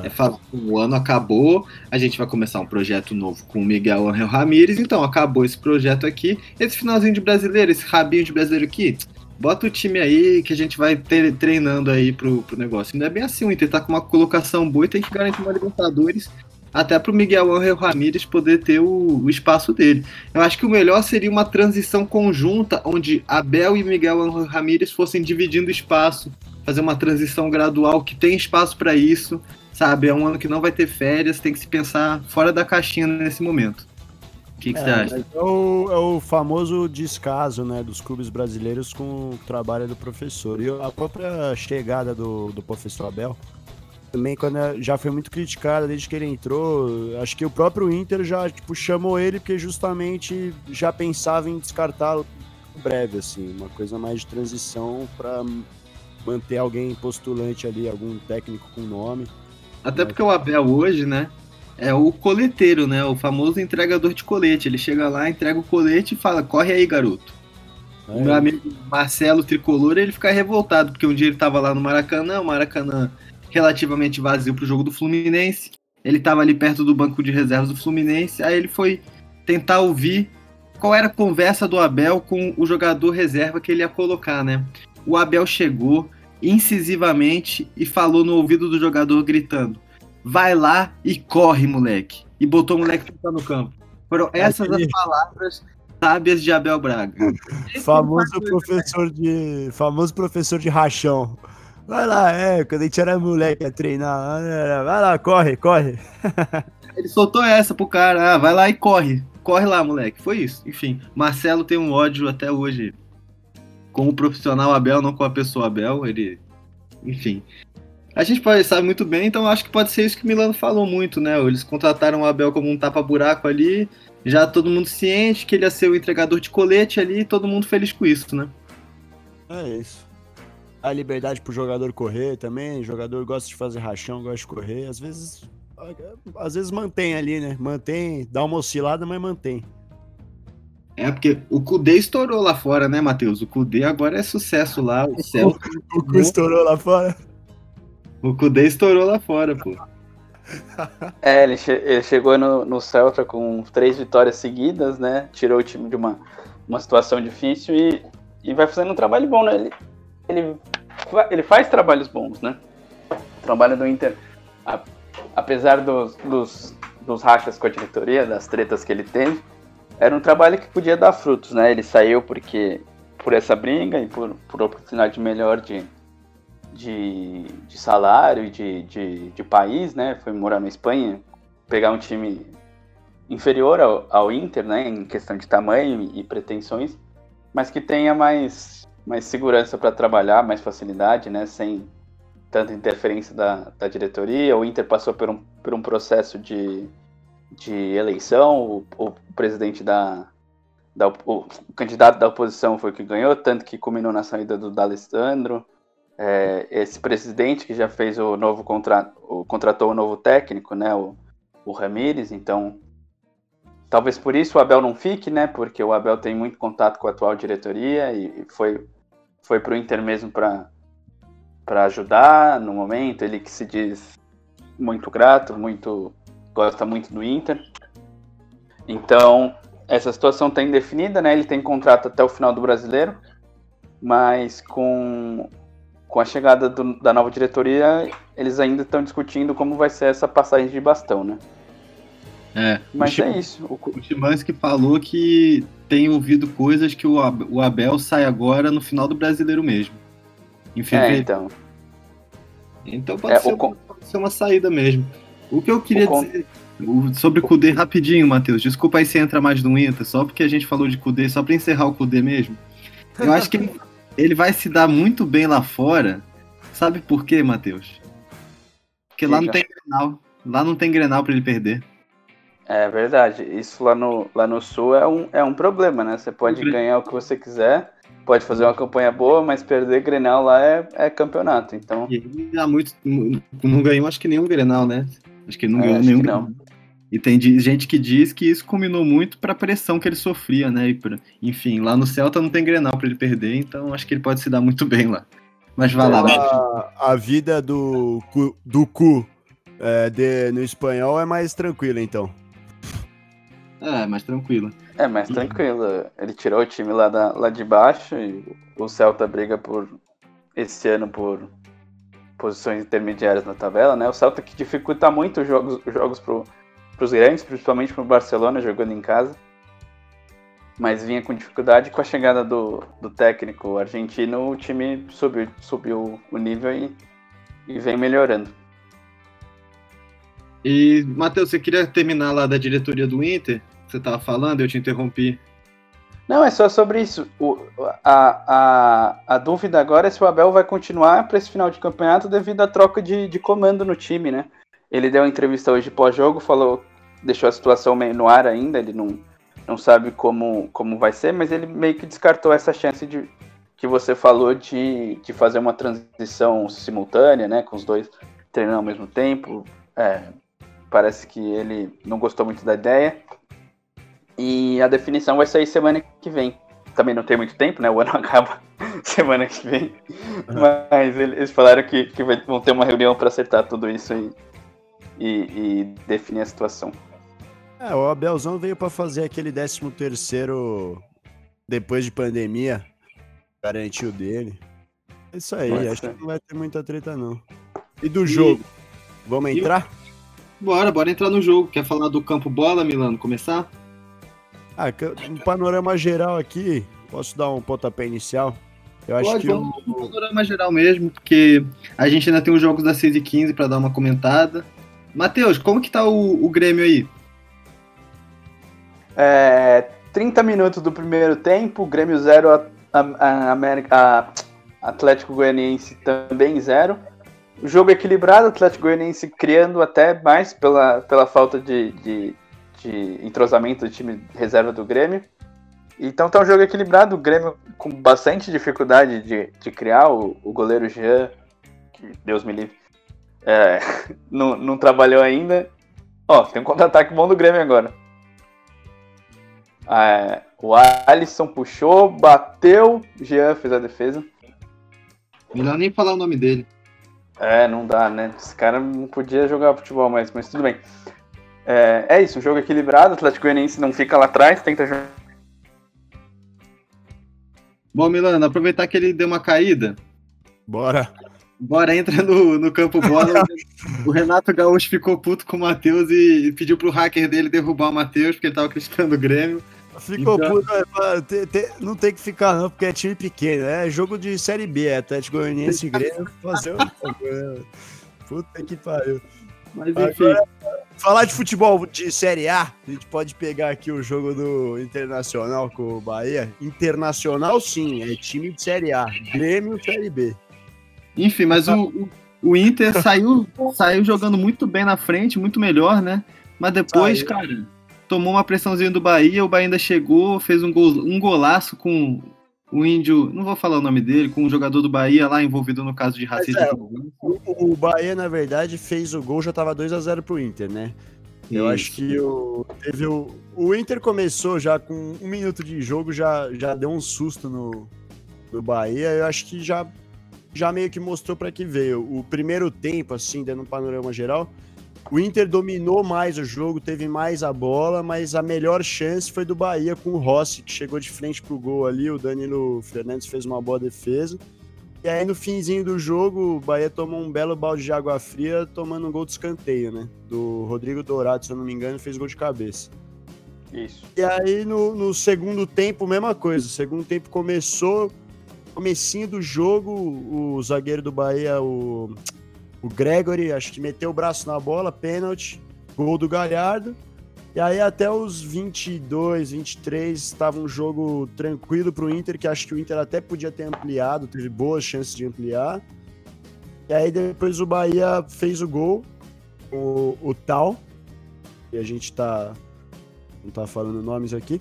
É falar, o ano acabou, a gente vai começar um projeto novo com o Miguel Angel Ramírez, então acabou esse projeto aqui, esse finalzinho de brasileiro, esse rabinho de brasileiro aqui, bota o time aí que a gente vai treinando aí pro, pro negócio. Não é bem assim, o Inter tá com uma colocação boa e tem que garantir uma Libertadores até pro Miguel Angel Ramírez poder ter o, o espaço dele. Eu acho que o melhor seria uma transição conjunta, onde Abel e Miguel Angel Ramírez fossem dividindo espaço, fazer uma transição gradual que tem espaço para isso, sabe? É um ano que não vai ter férias, tem que se pensar fora da caixinha nesse momento. O que, que você É, acha? é, o, é o famoso descaso né, dos clubes brasileiros com o trabalho do professor. E a própria chegada do, do professor Abel também quando é- já foi muito criticada desde que ele entrou. Acho que o próprio Inter já tipo, chamou ele porque justamente já pensava em descartá-lo breve, assim, uma coisa mais de transição para manter alguém postulante ali, algum técnico com nome. Até porque o Abel hoje, né? É o coleteiro, né? O famoso entregador de colete. Ele chega lá, entrega o colete e fala: corre aí, garoto. O né? meu amigo Marcelo Tricolor, ele fica revoltado, porque um dia ele tava lá no Maracanã, o Maracanã relativamente vazio pro jogo do Fluminense. Ele tava ali perto do banco de reservas do Fluminense, aí ele foi tentar ouvir qual era a conversa do Abel com o jogador reserva que ele ia colocar, né? O Abel chegou incisivamente e falou no ouvido do jogador gritando: "Vai lá e corre, moleque". E botou o moleque pra no campo. Foram essas as palavras sábias de Abel Braga. Famoso professor de. Famoso professor de rachão. Vai lá, é, quando a gente era moleque a treinar. Vai lá, corre, corre. Ele soltou essa pro cara, ah, vai lá e corre. Corre lá, moleque. Foi isso. Enfim, Marcelo tem um ódio até hoje com o profissional Abel, não com a pessoa Abel. Ele. Enfim. A gente pode sabe muito bem, então acho que pode ser isso que o Milano falou muito, né? Eles contrataram o Abel como um tapa-buraco ali, já todo mundo ciente que ele ia ser o entregador de colete ali, e todo mundo feliz com isso, né? É isso. A liberdade pro jogador correr também. O jogador gosta de fazer rachão, gosta de correr. Às vezes. Às vezes mantém ali, né? Mantém, dá uma oscilada, mas mantém. É, porque o Kudê estourou lá fora, né, Matheus? O Kudê agora é sucesso lá, o céu. O estourou lá fora. O Kudê estourou lá fora, pô. É, ele, che- ele chegou no, no Celta com três vitórias seguidas, né? Tirou o time de uma, uma situação difícil e, e vai fazendo um trabalho bom, né? Ele, ele, ele faz trabalhos bons, né? O trabalho do Inter, a- apesar dos, dos, dos rachas com a diretoria, das tretas que ele teve, era um trabalho que podia dar frutos, né? Ele saiu porque por essa briga e por, por oportunidade melhor de, de, de salário e de, de, de país, né? Foi morar na Espanha, pegar um time inferior ao, ao Inter, né? Em questão de tamanho e pretensões, mas que tenha mais, mais segurança para trabalhar, mais facilidade, né? Sem tanta interferência da, da diretoria. O Inter passou por um, por um processo de, de eleição, o, o presidente da, da o candidato da oposição foi o que ganhou, tanto que culminou na saída do D'Alessandro. É, esse presidente que já fez o novo contrato, o, contratou o novo técnico, né, o, o Ramires, então talvez por isso o Abel não fique, né, porque o Abel tem muito contato com a atual diretoria e, e foi foi pro Inter mesmo para para ajudar no momento, ele que se diz muito grato, muito gosta muito do Inter. Então, essa situação está indefinida, né? Ele tem contrato até o final do brasileiro, mas com, com a chegada do, da nova diretoria, eles ainda estão discutindo como vai ser essa passagem de bastão, né? É, Mas o é isso. O, O Chimansky falou que tem ouvido coisas que o Ab- o Abel sai agora no final do brasileiro mesmo. Em é, fevereiro. então. Então pode, É, ser, con- pode ser uma saída mesmo. O que eu queria O dizer sobre o Kudê rapidinho, Matheus. Desculpa aí se entra mais no Inter, só porque a gente falou de Kudê, só pra encerrar o Kudê mesmo. Eu acho que ele, ele vai se dar muito bem lá fora. Sabe por quê, Matheus? Porque lá não tem Grenal. Lá não tem Grenal pra ele perder. É verdade. Isso lá no, lá no Sul é um, é um problema, né? Você pode Uhum. ganhar o que você quiser, pode fazer uma campanha boa, mas perder Grenal lá é, é campeonato. Então, E ele há muito. Não ganhou, acho que nenhum Grenal, né? Acho que ele não É, ganhou nenhum não. E tem gente que diz que isso combinou muito pra pressão que ele sofria, né? E pra- enfim, lá no Celta não tem Grenal pra ele perder, então acho que ele pode se dar muito bem lá. Mas vai lá, Matheus. A, a vida do cu, do cu é, de- no espanhol é mais tranquila, então. É, mais tranquilo. é mais tranquilo. Ele tirou o time lá, da, lá de baixo e o Celta briga por esse ano por posições intermediárias na tabela, né? O Celta que dificulta muito os jogos, os jogos pro, pros grandes, principalmente pro Barcelona jogando em casa. Mas vinha com dificuldade com a chegada do, do técnico argentino, o time subiu, subiu o nível e, e vem melhorando. E, Matheus, você queria terminar lá da diretoria do Inter? Você tava falando, eu te interrompi. Não, é só sobre isso. O, a, a, a dúvida agora é se o Abel vai continuar para esse final de campeonato devido à troca de, de comando no time, né? Ele deu uma entrevista hoje pós-jogo, falou, deixou a situação meio no ar ainda, ele não, não sabe como, como vai ser, mas ele meio que descartou essa chance de que você falou de, de fazer uma transição simultânea, né? Com os dois treinando ao mesmo tempo. É, parece que ele não gostou muito da ideia. E a definição vai sair semana que vem. Também não tem muito tempo, né? O ano acaba semana que vem. Mas eles falaram que, que vão ter uma reunião para acertar tudo isso e, e, e definir a situação. É, o Abelzão veio pra fazer aquele 13 terceiro depois de pandemia. Garantiu dele. É isso aí, Pode acho que não vai ter muita treta, não. E do jogo? Vamos e- entrar? Bora, bora entrar no jogo. Quer falar do campo bola, Milano? Começar? Ah, um panorama geral aqui. Posso dar um pontapé inicial? Eu acho Pode, que vamos o, no panorama geral mesmo, porque a gente ainda tem os jogos das 6 e 15 pra dar uma comentada. Matheus, como que tá o, o Grêmio aí? É, 30 minutos do primeiro tempo, Grêmio 0, a, Atlético Goianiense também 0. O jogo equilibrado, Atlético Goianiense criando até mais pela, pela falta de, de, de entrosamento do time reserva do Grêmio. Então tá um jogo equilibrado, o Grêmio com bastante dificuldade de, de criar, o, o goleiro Jean, que Deus me livre, é, não, não trabalhou ainda. Ó, tem um contra-ataque bom do Grêmio agora. É, o Alisson puxou, bateu, Jean fez a defesa. Melhor nem falar o nome dele. É, não dá, né? Esse cara não podia jogar futebol mais, mas tudo bem. É, é isso, um jogo equilibrado, o Atlético Goianiense não fica lá atrás, tenta jogar. Bom, Milano, aproveitar que ele deu uma caída, Bora. bora entra no, no campo bola. o Renato Gaúcho ficou puto com o Matheus e pediu pro hacker dele derrubar o Matheus, porque ele tava criticando o Grêmio. Ficou Então- puto, é, te- não tem que ficar não, porque é time pequeno, é jogo de Série B, é Atlético Goianiense e Grêmio, fazer um programa. Puta que pariu. Mas enfim, Agora, falar de futebol de Série A, a gente pode pegar aqui o jogo do Internacional com o Bahia. Internacional sim, é time de Série A, Grêmio Série B. enfim, mas o, o, o Inter saiu, saiu jogando muito bem na frente, muito melhor, né? Mas depois, Saiu. cara, tomou uma pressãozinha do Bahia, o Bahia ainda chegou, fez um, gol, um golaço com o índio, não vou falar o nome dele, com um jogador do Bahia lá envolvido no caso de racismo. é, O, o Bahia, na verdade, fez o gol, já tava 2 a 0 pro Inter, né? Eu Isso. acho que o, teve o, o Inter começou já com um minuto de jogo, já, já deu um susto no, no Bahia. Eu acho que já, já meio que mostrou para que veio. O primeiro tempo, assim, dando um panorama geral, O Inter dominou mais o jogo, teve mais a bola, mas a melhor chance foi do Bahia com o Rossi, que chegou de frente pro gol ali. O Danilo Fernandes fez uma boa defesa. E aí, no finzinho do jogo, o Bahia tomou um belo balde de água fria, tomando um gol de escanteio, né? Do Rodrigo Dourado, se eu não me engano, fez gol de cabeça. Isso. E aí, no, no segundo tempo, mesma coisa. O segundo tempo começou, comecinho do jogo, o zagueiro do Bahia, o o Gregory, acho que meteu o braço na bola, pênalti, gol do Galhardo. E aí até os 22, 23 estava um jogo tranquilo para o Inter, que acho que o Inter até podia ter ampliado, teve boas chances de ampliar. E aí depois o Bahia fez o gol, o, o Tal, e a gente tá não tá falando nomes aqui.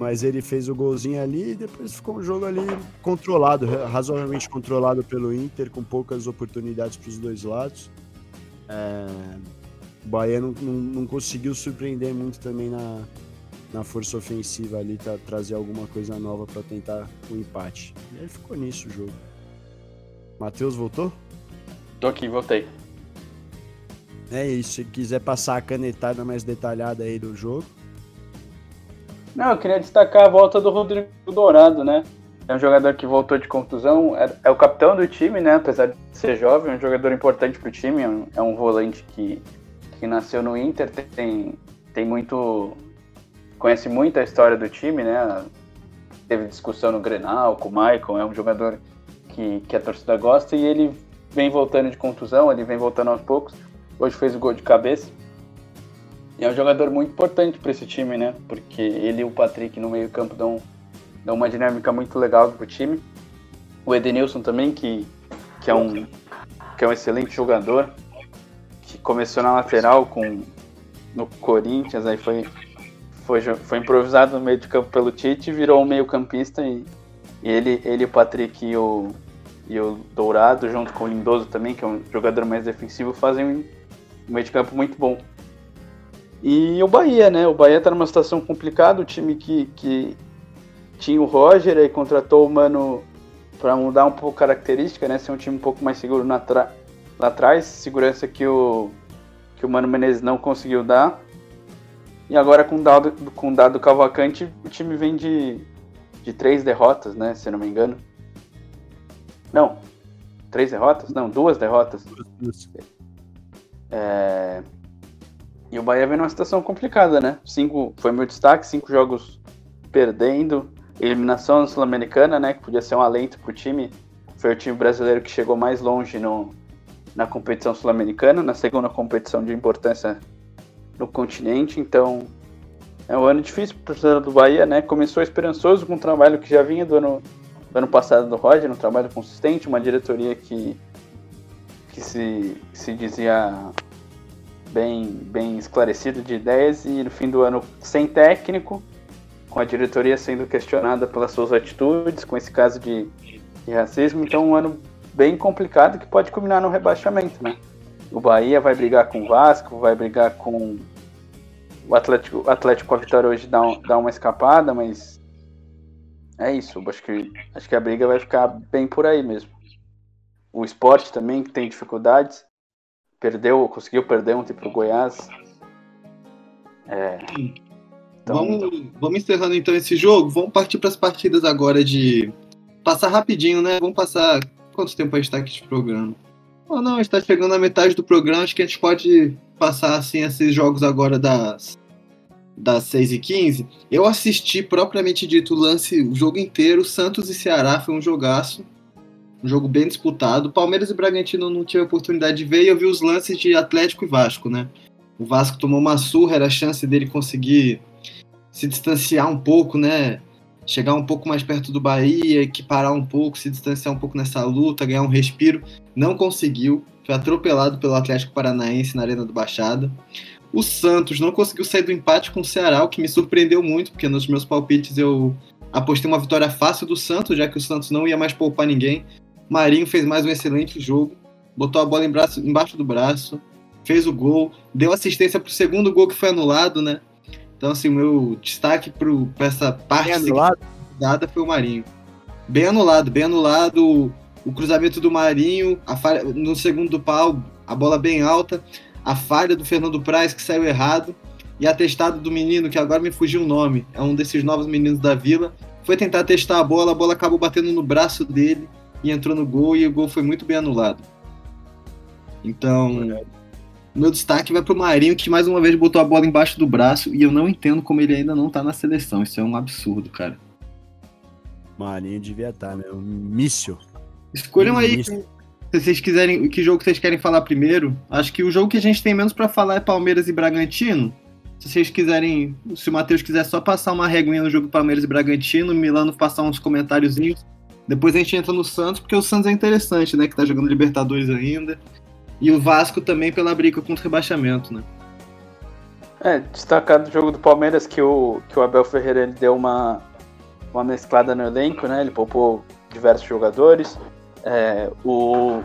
Mas ele fez o golzinho ali e depois ficou um jogo ali controlado, razoavelmente controlado pelo Inter, com poucas oportunidades para os dois lados. É... O Bahia não, não, não, conseguiu surpreender muito também na, na força ofensiva ali, tá, trazer alguma coisa nova para tentar o um empate. E aí ficou nisso o jogo. Matheus voltou? Tô aqui, voltei. É isso, se quiser passar a canetada mais detalhada aí do jogo. Não, eu queria destacar a volta do Rodrigo Dourado, né? É um jogador que voltou de contusão, é, é o capitão do time, né? Apesar de ser jovem, é um jogador importante para o time, é um, é um, volante que, que nasceu no Inter, tem, tem muito. conhece muito a história do time, né? Teve discussão no Grenal com o Michael, é um jogador que, que a torcida gosta e ele vem voltando de contusão, ele vem voltando aos poucos. Hoje fez o gol de cabeça. E é um jogador muito importante para esse time, né? Porque ele e o Patrick no meio-campo dão, dão uma dinâmica muito legal pro time. O Edenilson também, que, que, é um, que é um excelente jogador, que começou na lateral com no Corinthians, aí foi, foi, foi improvisado no meio de campo pelo Tite, virou um meio-campista e, e, ele, ele, o Patrick e o, e o Dourado, junto com o Lindoso também, que é um jogador mais defensivo, fazem um meio de campo muito bom. E o Bahia, né? O Bahia tá numa situação complicada, o time que, que tinha o Roger e contratou o Mano para mudar um pouco a característica, né? Ser um time um pouco mais seguro na lá atrás, segurança que o, que o Mano Menezes não conseguiu dar. E agora com o dado, com o dado Cavalcante, o time vem de, de três derrotas, né? Se não me engano. Não, três derrotas? Não, duas derrotas. É, e o Bahia vem numa situação complicada, né? Cinco, foi meu destaque, cinco jogos perdendo. Eliminação sul-americana, né? Que podia ser um alento pro time. Foi o time brasileiro que chegou mais longe no, na competição sul-americana, na segunda competição de importância no continente. Então, é um ano difícil para o torcedor do Bahia, né? Começou esperançoso com um trabalho que já vinha do ano, do ano passado do Roger, um trabalho consistente, uma diretoria que, que se, se dizia bem, bem esclarecido de ideias e no fim do ano sem técnico, com a diretoria sendo questionada pelas suas atitudes, com esse caso de, de racismo. Então, um ano bem complicado que pode culminar no rebaixamento, né? O Bahia vai brigar com o Vasco, vai brigar com o Atlético, o Atlético com a vitória hoje dá, um, dá uma escapada, mas é isso. Acho que, acho que a briga vai ficar bem por aí mesmo. O esporte também que tem dificuldades perdeu, conseguiu perder ontem pro Goiás. É, então... vamos, vamos encerrando então esse jogo. Vamos partir para as partidas agora de. Passar rapidinho, né? Vamos passar. Quanto tempo a gente está aqui de programa? Oh, não, está chegando na metade do programa. Acho que a gente pode passar assim esses jogos agora das das 6 e 15 eu assisti propriamente dito o lance, o jogo inteiro, Santos e Ceará, foi um jogaço. Um jogo bem disputado. Palmeiras e Bragantino não tive oportunidade de ver e eu vi os lances de Atlético e Vasco, né? O Vasco tomou uma surra, era a chance dele conseguir se distanciar um pouco, né? Chegar um pouco mais perto do Bahia, equiparar um pouco, se distanciar um pouco nessa luta, ganhar um respiro. Não conseguiu. Foi atropelado pelo Atlético Paranaense na Arena do Baixada. O Santos não conseguiu sair do empate com o Ceará, o que me surpreendeu muito, porque nos meus palpites eu apostei uma vitória fácil do Santos, já que o Santos não ia mais poupar ninguém. Marinho fez mais um excelente jogo, botou a bola em braço, embaixo do braço, fez o gol, deu assistência para o segundo gol que foi anulado, né? Então, assim, o meu destaque para essa parte dada foi o Marinho. Bem anulado, bem anulado. O cruzamento do Marinho, falha, no segundo pau, a bola bem alta. a falha do Fernando Praz que saiu errado e a testada do menino, que agora me fugiu o nome, é um desses novos meninos da vila, foi tentar testar a bola, a bola acabou batendo no braço dele e entrou no gol e o gol foi muito bem anulado. Então, meu destaque vai pro Marinho, que mais uma vez botou a bola embaixo do braço e eu não entendo como ele ainda não tá na seleção. Isso é um absurdo, cara. Marinho devia estar, tá, meu. Míssil. Escolham aí se vocês quiserem, que jogo vocês querem falar primeiro. Acho que o jogo que a gente tem menos para falar é Palmeiras e Bragantino. Se vocês quiserem, se o Matheus quiser só passar uma reguinha no jogo Palmeiras e Bragantino, Milano passar uns comentáriozinhos. Depois a gente entra no Santos, porque o Santos é interessante, né? Que tá jogando Libertadores ainda. E o Vasco também pela briga contra o rebaixamento, né? É, destacado o jogo do Palmeiras que o, que o Abel Ferreira ele deu uma, uma mesclada no elenco, né? Ele poupou diversos jogadores. É, o,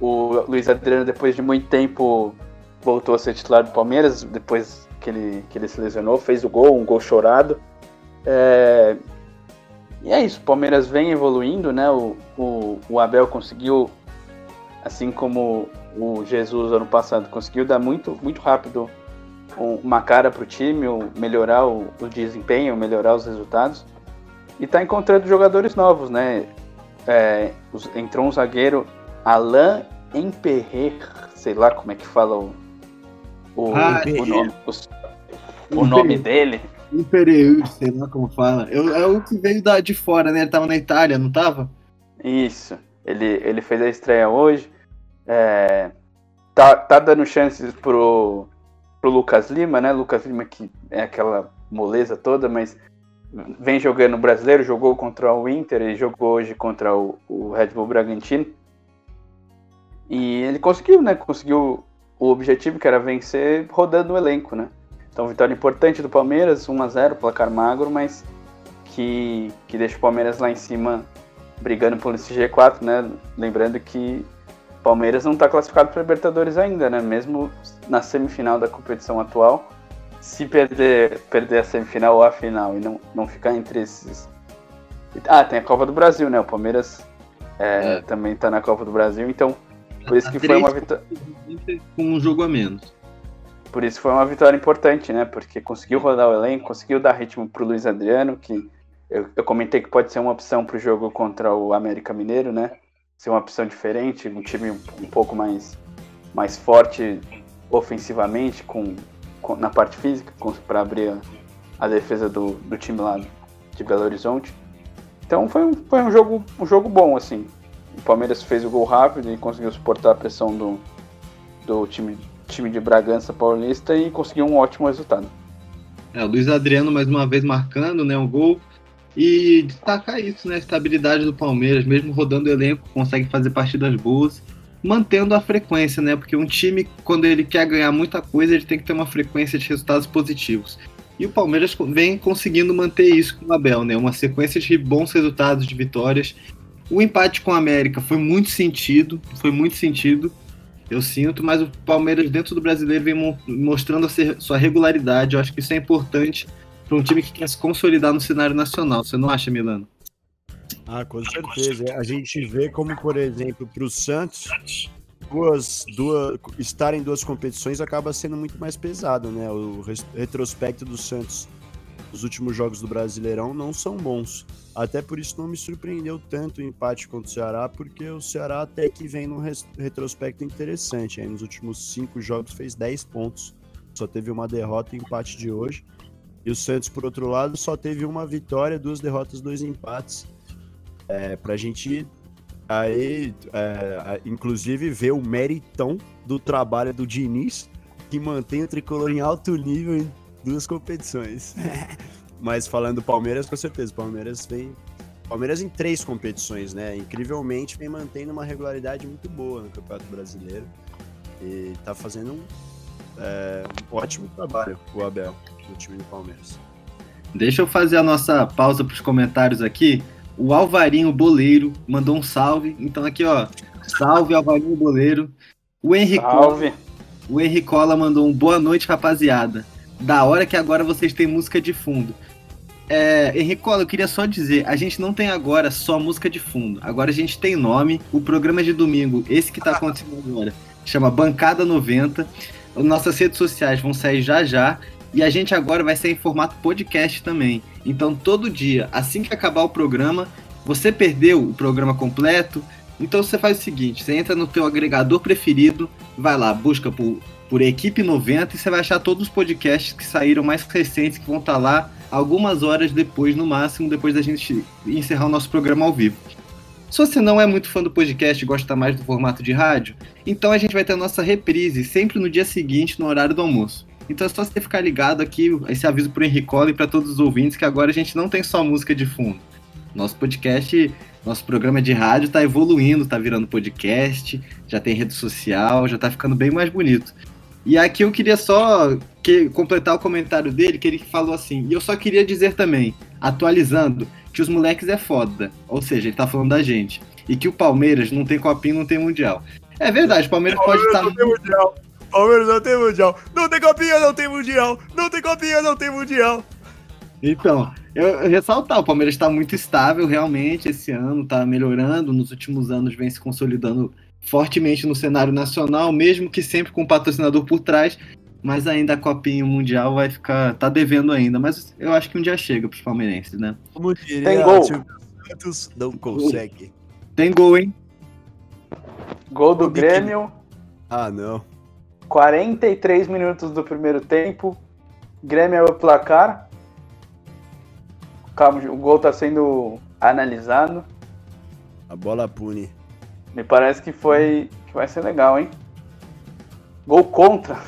o Luiz Adriano, depois de muito tempo, voltou a ser titular do Palmeiras, depois que ele, que ele se lesionou, fez o gol, um gol chorado. É, e é isso, o Palmeiras vem evoluindo, né? O, o, o Abel conseguiu assim como o Jesus ano passado conseguiu dar muito, muito rápido uma cara para o time, melhorar o, o, desempenho, melhorar os resultados. E está encontrando jogadores novos, né? É, os, entrou um zagueiro, Alain Emperrer, sei lá como é que fala o, o, ah, o nome, o, o nome dele. Emperrer, sei lá como fala. Eu, é o que veio da, de fora, né? Ele tava na Itália, não tava? Isso. Ele, ele fez a estreia hoje. É, tá, tá dando chances pro, pro Lucas Lima, né? Lucas Lima que é aquela moleza toda, mas vem jogando brasileiro, jogou contra o Inter e jogou hoje contra o, o Red Bull Bragantino. E ele conseguiu, né? Conseguiu o objetivo que era vencer rodando o elenco, né? Então, vitória importante do Palmeiras, 1 a 0 placar magro, mas que, que deixa o Palmeiras lá em cima brigando por esse G4, né? Lembrando que Palmeiras não está classificado para Libertadores ainda, né? Mesmo na semifinal da competição atual, se perder, perder a semifinal ou a final e não, não ficar entre esses. Ah, tem a Copa do Brasil, né? O Palmeiras é, é. também está na Copa do Brasil, então por isso que foi uma vitória. Com um jogo a menos. Por isso foi uma vitória importante, né? Porque conseguiu rodar o elenco, conseguiu dar ritmo para o Luiz Adriano, que eu, eu comentei que pode ser uma opção para o jogo contra o América Mineiro, né? ser uma opção diferente, um time um pouco mais, mais forte ofensivamente, com, com na parte física, para abrir a, a, defesa do, do time lá de Belo Horizonte. Então foi um, foi um, jogo, um jogo bom, assim. O Palmeiras fez o gol rápido e conseguiu suportar a pressão do, do time, time de Bragança Paulista e conseguiu um ótimo resultado. É, o Luiz Adriano mais uma vez marcando né, um gol. E destacar isso, né? A estabilidade do Palmeiras, mesmo rodando o elenco, consegue fazer partidas boas, mantendo a frequência, né? Porque um time, quando ele quer ganhar muita coisa, ele tem que ter uma frequência de resultados positivos. E o Palmeiras vem conseguindo manter isso com o Abel, né? Uma sequência de bons resultados, de vitórias. O empate com o América foi muito sentido, foi muito sentido, eu sinto, mas o Palmeiras dentro do brasileiro vem mostrando a sua regularidade. Eu acho que isso é importante para um time que quer se consolidar no cenário nacional. Você não acha, Milano? Ah, com certeza. A gente vê como, por exemplo, para o Santos, duas, duas, estar em duas competições acaba sendo muito mais pesado, né? O retrospecto do Santos nos últimos jogos do Brasileirão não são bons. Até por isso não me surpreendeu tanto o empate contra o Ceará, porque o Ceará até que vem num retrospecto interessante. Aí nos últimos cinco jogos fez 10 pontos. Só teve uma derrota e empate de hoje. E o Santos, por outro lado, só teve uma vitória, duas derrotas, dois empates. É, pra gente aí, é, inclusive, ver o meritão do trabalho do Diniz, que mantém o tricolor em alto nível em duas competições. Mas falando do Palmeiras, com certeza, o Palmeiras vem. Palmeiras em três competições, né? Incrivelmente vem mantendo uma regularidade muito boa no Campeonato Brasileiro. E tá fazendo um, é, um ótimo trabalho, o Abel no time do Palmeiras. Deixa eu fazer a nossa pausa para os comentários aqui. O Alvarinho Boleiro mandou um salve. Então aqui, ó. Salve, Alvarinho Boleiro. O Henrique Cola, o Henrique Cola mandou um boa noite, rapaziada. Da hora que agora vocês têm música de fundo. É, Henrique Cola, eu queria só dizer, a gente não tem agora só música de fundo. Agora a gente tem nome. O programa de domingo, esse que tá acontecendo agora chama Bancada 90. Nossas redes sociais vão sair já já. E a gente agora vai ser em formato podcast também. Então, todo dia, assim que acabar o programa, você perdeu o programa completo, então você faz o seguinte, você entra no teu agregador preferido, vai lá, busca por, por Equipe 90 e você vai achar todos os podcasts que saíram mais recentes que vão estar lá algumas horas depois, no máximo, depois da gente encerrar o nosso programa ao vivo. Se você não é muito fã do podcast e gosta mais do formato de rádio, então a gente vai ter a nossa reprise sempre no dia seguinte, no horário do almoço. Então é só você ficar ligado aqui, esse aviso pro Henricola e para todos os ouvintes, que agora a gente não tem só música de fundo. Nosso podcast nosso programa de rádio está evoluindo, está virando podcast, já tem rede social, já está ficando bem mais bonito. E aqui eu queria só que, completar o comentário dele, que ele falou assim, e eu só queria dizer também, atualizando, que os moleques é foda, ou seja, ele tá falando da gente, e que o Palmeiras não tem copinho, não tem mundial. É verdade, o Palmeiras, Palmeiras pode estar... Tá... mundial. Palmeiras não tem mundial. Não tem copinha, não tem mundial. Não tem copinha, não tem mundial. Então, eu, eu ressaltar, o Palmeiras está muito estável realmente esse ano, está melhorando, nos últimos anos vem se consolidando fortemente no cenário nacional, mesmo que sempre com o patrocinador por trás, mas ainda a Copinha Mundial vai ficar, tá devendo ainda, mas eu acho que um dia chega para os palmeirenses, né? Como diria, Tem gol. Santos não consegue. Tem gol, hein? Gol do Grêmio. Ah, não. 43 minutos do primeiro tempo. Grêmio é o placar. Calma, o gol tá sendo analisado. A bola pune. Me parece que foi. que vai ser legal, hein? Gol contra.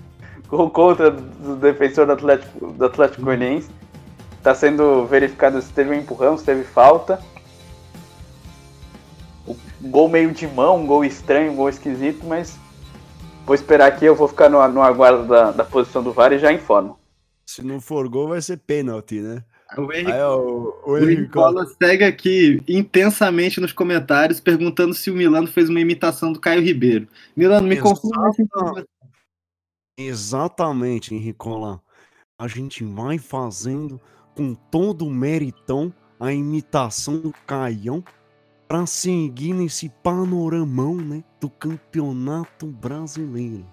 Gol contra do defensor do Atlético, do Atlético Goianiense. Tá sendo verificado se teve um empurrão, se teve falta. Um gol meio de mão, um gol estranho, um gol esquisito, mas vou esperar aqui, eu vou ficar no, no aguardo da, da posição do VAR e já informo. Se não for gol, vai ser pênalti, né? O Henrique, Aí, o, o, Henrique Cola segue aqui intensamente nos comentários perguntando se o Milano fez uma imitação do Caio Ribeiro. Milano, me confirma. Exatamente, Henricola. A gente vai fazendo com todo o meritão a imitação do Caião para seguir nesse panoramão né, do campeonato brasileiro.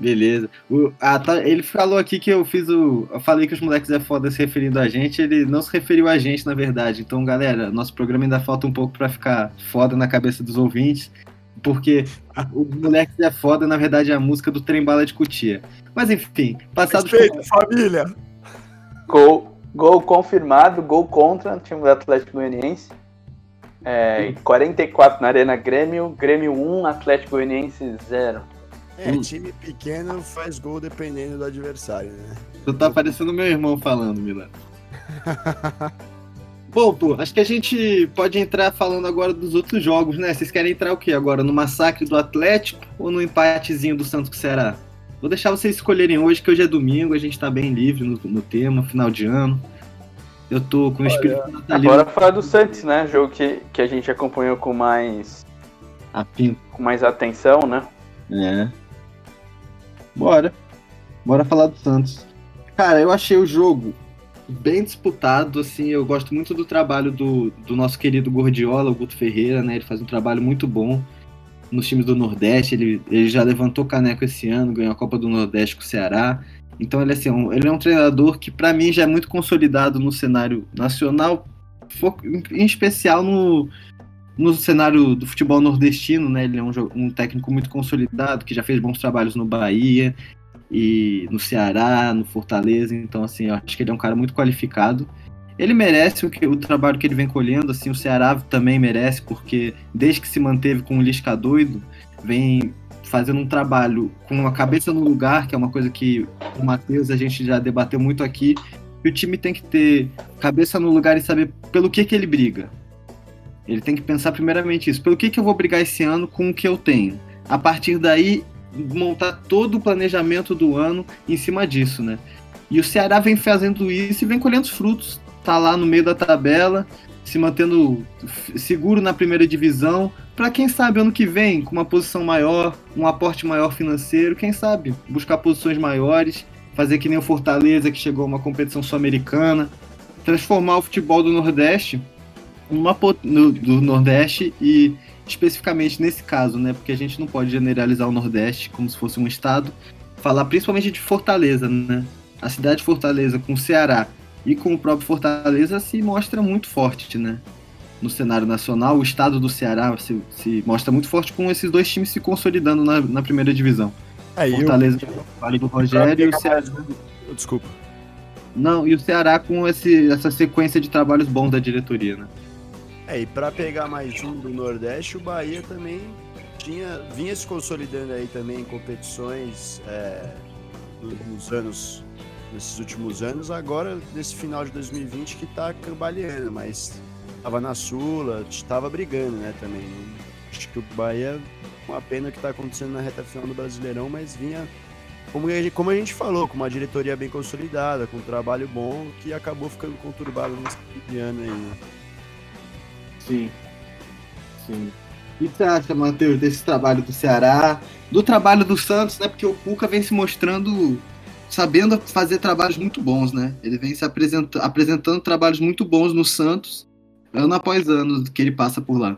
Beleza. O, ah, tá, ele falou aqui que eu fiz o. Eu falei que os moleques é foda se referindo a gente. Ele não se referiu a gente, na verdade. Então, galera, nosso programa ainda falta um pouco para ficar foda na cabeça dos ouvintes. Porque o moleque é foda, na verdade, é a música do Trem Bala de Cutia. Mas enfim, passado. Respeito, família! Gol, gol confirmado, gol contra o time do Atlético Goianiense. É, 44 na Arena Grêmio, Grêmio 1, Atlético Goianiense 0. É, hum. time pequeno faz gol dependendo do adversário, né? Tu tá parecendo meu irmão falando, Milan. Bom, pô, acho que a gente pode entrar falando agora dos outros jogos, né? Vocês querem entrar o quê agora? No massacre do Atlético ou no empatezinho do Santos com o Ceará? Vou deixar vocês escolherem hoje, que hoje é domingo, a gente tá bem livre no, no tema, final de ano. Eu tô com o espírito Olha, natalino. Agora falar do Santos, né? Jogo que, que a gente acompanhou com mais. Com mais atenção, né? É. Bora. Bora falar do Santos. Cara, eu achei o jogo bem disputado, assim, eu gosto muito do trabalho do, do nosso querido Gordiola, o Guto Ferreira, né? Ele faz um trabalho muito bom nos times do Nordeste, ele, ele já levantou caneco esse ano, ganhou a Copa do Nordeste com o Ceará. Então ele, assim, um, ele é um treinador que para mim já é muito consolidado no cenário nacional, em especial no, no cenário do futebol nordestino, né? Ele é um, um, técnico muito consolidado, que já fez bons trabalhos no Bahia e no Ceará, no Fortaleza. Então, assim, eu acho que ele é um cara muito qualificado. Ele merece o, que, o trabalho que ele vem colhendo, assim, o Ceará também merece, porque desde que se manteve com o Lisca doido, vem fazendo um trabalho com a cabeça no lugar, que é uma coisa que o Matheus a gente já debateu muito aqui. E o time tem que ter cabeça no lugar e saber pelo que, que ele briga ele tem que pensar primeiramente isso. Pelo que, que eu vou brigar esse ano com o que eu tenho? A partir daí, montar todo o planejamento do ano em cima disso, né? E o Ceará vem fazendo isso e vem colhendo os frutos. Tá lá no meio da tabela, se mantendo seguro na primeira divisão, para quem sabe ano que vem, com uma posição maior, um aporte maior financeiro, quem sabe buscar posições maiores, fazer que nem o Fortaleza que chegou a uma competição sul-americana, transformar o futebol do Nordeste uma no, do Nordeste e especificamente nesse caso, né? Porque a gente não pode generalizar o Nordeste como se fosse um estado. Falar principalmente de Fortaleza, né? A cidade de Fortaleza com o Ceará e com o próprio Fortaleza se mostra muito forte, né? No cenário nacional, o estado do Ceará se, se mostra muito forte com esses dois times se consolidando na, na primeira divisão. Aí Fortaleza, Vale do Rogério e o Ceará. Desculpa. Não, e o Ceará com esse, essa sequência de trabalhos bons da diretoria, né? É, e pra pegar mais um do Nordeste, o Bahia também tinha, vinha se consolidando aí também em competições é, nos anos, nesses últimos anos, agora nesse final de 2020 que tá cambaleando, mas tava na Sula, tava brigando, né, também. Acho que o Bahia, uma pena que tá acontecendo na reta final do Brasileirão, mas vinha como a, gente, como a gente falou, com uma diretoria bem consolidada, com um trabalho bom, que acabou ficando conturbado nesse ano aí, né? Sim. Sim. Que você acha, Matheus, desse trabalho do Ceará, do trabalho do Santos, né? Porque o Cuca vem se mostrando sabendo fazer trabalhos muito bons, né? Ele vem se apresentando, apresentando trabalhos muito bons no Santos, ano após ano que ele passa por lá.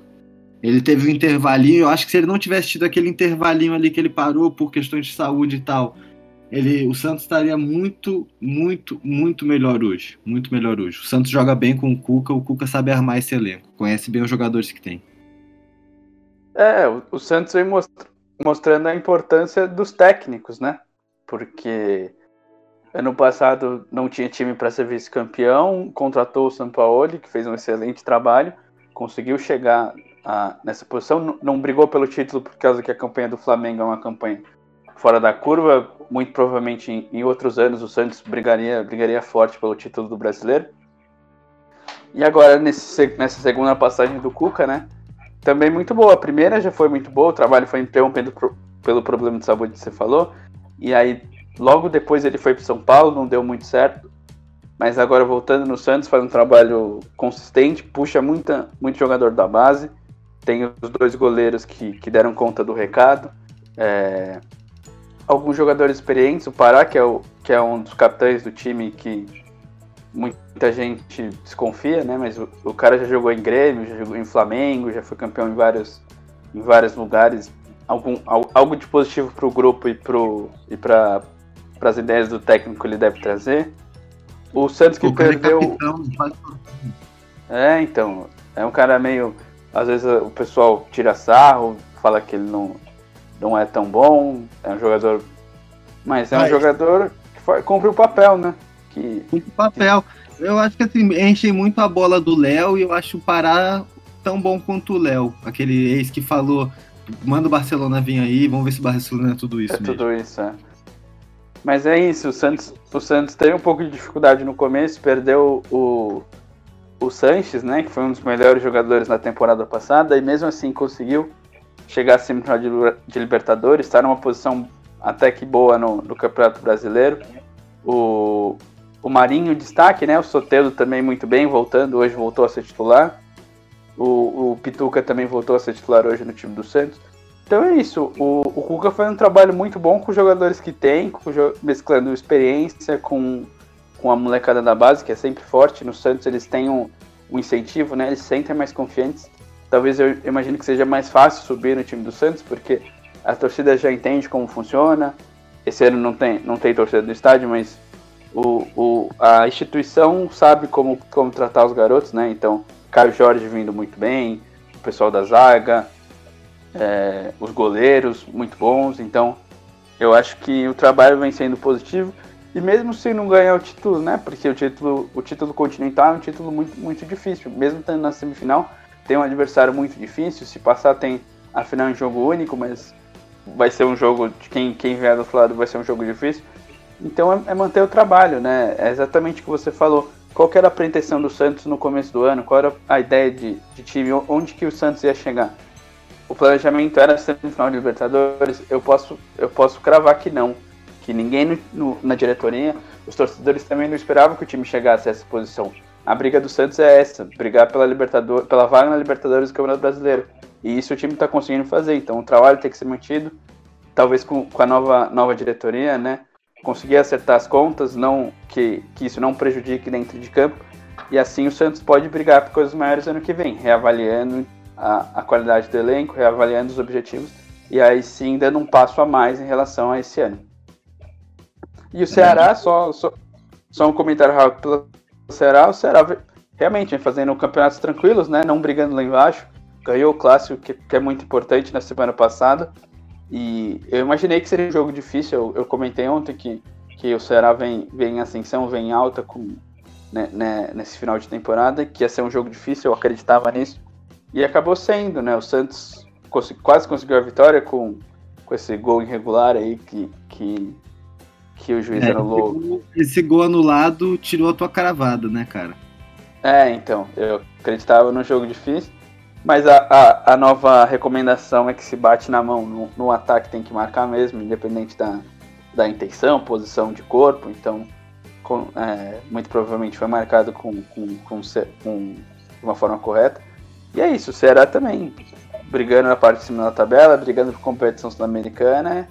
Ele teve um intervalinho, eu acho que se ele não tivesse tido aquele intervalinho ali que ele parou por questões de saúde e tal, ele, o Santos estaria muito, muito, muito melhor hoje. Muito melhor hoje. O Santos joga bem com o Cuca, o Cuca sabe armar esse elenco, conhece bem os jogadores que tem. É, o, Santos vem mostrando a importância dos técnicos, né? Porque ano passado não tinha time para ser vice-campeão, contratou o Sampaoli, que fez um excelente trabalho, conseguiu chegar a, nessa posição, não, não brigou pelo título por causa que a campanha do Flamengo é uma campanha fora da curva. Muito provavelmente em, em, outros anos o Santos brigaria, brigaria forte pelo título do brasileiro. E agora nesse, nessa segunda passagem do Cuca, né? Também muito boa. A primeira já foi muito boa, o trabalho foi interrompido pro, pelo problema de saúde que você falou. E aí, logo depois ele foi para São Paulo, não deu muito certo. Mas agora voltando no Santos, faz um trabalho consistente, puxa muita, muito jogador da base. Tem os dois goleiros que, que deram conta do recado. É, alguns jogadores experientes, o Pará, que é, o, que é um dos capitães do time que muita gente desconfia, né? Mas o, o, cara já jogou em Grêmio, já jogou em Flamengo, já foi campeão em vários, em vários lugares. Algum, algo de positivo para o grupo e para e as ideias do técnico ele deve trazer. O Santos que o perdeu. É, capitão, é, então. É um cara meio. Às vezes o pessoal tira sarro, fala que ele não, não é tão bom, é um jogador. Mas é um jogador que cumpre o papel, né? Que, cumpre o papel. Eu acho que assim, enchem muito a bola do Léo e eu acho o Pará tão bom quanto o Léo. Aquele ex que falou, manda o Barcelona vir aí, vamos ver se o Barcelona é tudo isso. É mesmo. tudo isso, é. Mas é isso, o Santos, o Santos teve um pouco de dificuldade no começo, perdeu o, o Sanches, né? Que foi um dos melhores jogadores na temporada passada, e mesmo assim conseguiu chegar à semifinal de, de Libertadores, estar numa posição até que boa no, no Campeonato Brasileiro. O, o Marinho destaque, né? O Sotelo também muito bem, voltando, hoje voltou a ser titular. O, o Pituca também voltou a ser titular hoje no time do Santos. Então é isso, o, o Cuca faz um trabalho muito bom com os jogadores que tem, com, mesclando experiência com, com a molecada da base, que é sempre forte. No Santos eles têm um, um incentivo, né? Eles se sentem mais confiantes talvez eu imagino que seja mais fácil subir no time do Santos, porque a torcida já entende como funciona. Esse ano não tem, não tem torcida do estádio, mas o, o, a instituição sabe como, como tratar os garotos, né? Então, Caio Jorge vindo muito bem, o pessoal da zaga, é, os goleiros muito bons. Então, eu acho que o trabalho vem sendo positivo. E mesmo se não ganhar o título, né? Porque o título, o título continental é um título muito, muito difícil. Mesmo estando na semifinal, tem um adversário muito difícil. Se passar, tem a final em jogo único, mas vai ser um jogo de quem, quem vier do outro lado vai ser um jogo difícil. Então é, é, manter o trabalho, né? É exatamente o que você falou. Qual era a pretensão do Santos no começo do ano? Qual era a ideia de, de time? Onde que o Santos ia chegar? O planejamento era semifinal de Libertadores. Eu posso, eu posso cravar que não. Que ninguém no, no, na diretoria, os torcedores também não esperavam que o time chegasse a essa posição a briga do Santos é essa, brigar pela Libertadores, pela vaga na Libertadores do Campeonato Brasileiro. E isso o time está conseguindo fazer. Então o trabalho tem que ser mantido, talvez com, com a nova, nova diretoria, né? Conseguir acertar as contas, não que, que isso não prejudique dentro de campo. E assim o Santos pode brigar por coisas maiores ano que vem, reavaliando a, a qualidade do elenco, reavaliando os objetivos e aí sim dando um passo a mais em relação a esse ano. E o Ceará, só, só, só um comentário rápido pelo Ceará, o Ceará realmente vem fazendo campeonatos tranquilos, né? Não brigando lá embaixo. Ganhou o clássico, que, que é muito importante na semana passada. E eu imaginei que seria um jogo difícil. Eu, eu comentei ontem que, que o Ceará vem, vem em ascensão, vem em alta com, né, né, nesse final de temporada, que ia ser um jogo difícil, eu acreditava nisso. E acabou sendo, né? O Santos quase conseguiu a vitória com, com esse gol irregular aí que, que, que o juiz é, anulou. Esse gol anulado tirou a tua caravada, né, cara? É, então, eu acreditava no jogo difícil, mas a, a, a nova recomendação é que se bate na mão no, no ataque tem que marcar mesmo, independente da, da intenção, posição de corpo, então com, é, muito provavelmente foi marcado com, com, com, com, uma forma correta. E é isso, o Ceará também brigando na parte de cima da tabela, brigando por competição sul-americana,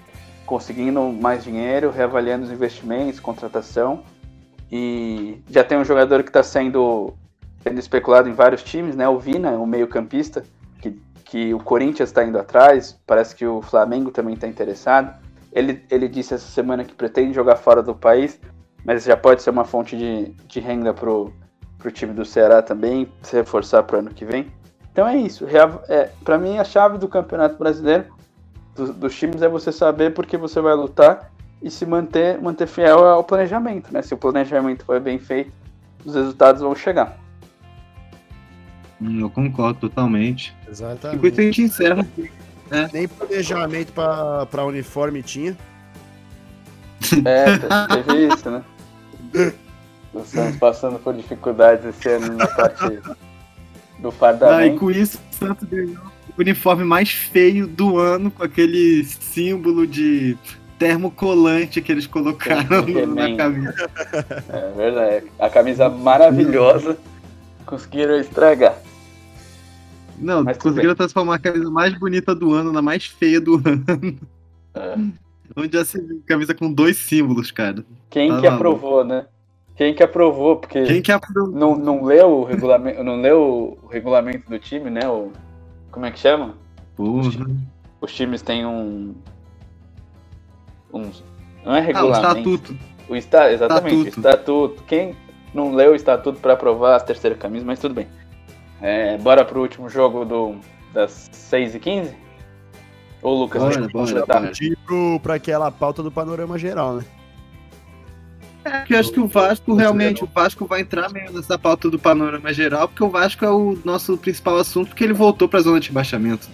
conseguindo mais dinheiro, reavaliando os investimentos, contratação. E já tem um jogador que está sendo, sendo especulado em vários times, né? O Vina, o meio-campista, que, que o Corinthians está indo atrás, parece que o Flamengo também está interessado. Ele, ele disse essa semana que pretende jogar fora do país, mas já pode ser uma fonte de, de renda para o time do Ceará também, se reforçar para o ano que vem. Então é isso. É, para mim, a chave do Campeonato Brasileiro, do, dos times, é você saber por que você vai lutar e se manter, manter fiel ao planejamento. Né? Se o planejamento for bem feito, os resultados vão chegar. Hum, eu concordo totalmente. Exatamente. E com isso a gente encerra. Né? Nem planejamento para uniforme tinha. É, teve isso, né? Estamos passando por dificuldades esse ano na parte do fardamento. Ah, e com isso Santos ganhou o uniforme mais feio do ano, com aquele símbolo de termocolante que eles colocaram na camisa. É verdade. A camisa maravilhosa conseguiram estragar. Não, Mas conseguiram transformar a camisa mais bonita do ano na mais feia do ano. É. Onde já se viu camisa com dois símbolos, cara. Quem tá que maluco. aprovou, né? Quem que aprovou, porque Quem que aprovou? Não, não leu o regulamento, não leu o regulamento do time, né? O, como é que chama? Os, os, times têm um, um não é regulamento. Ah, o estatuto. O está, exatamente, estatuto. o estatuto. Quem não leu o estatuto para aprovar as terceiras camisas, mas tudo bem. É, bora pro último jogo do, das 6h15? Ou Lucas, bora, bora, bora. Para aquela pauta do panorama geral, né? É, eu acho que o Vasco realmente, o Vasco vai entrar mesmo nessa pauta do panorama geral, porque o Vasco é o nosso principal assunto, porque ele voltou para a zona de rebaixamento.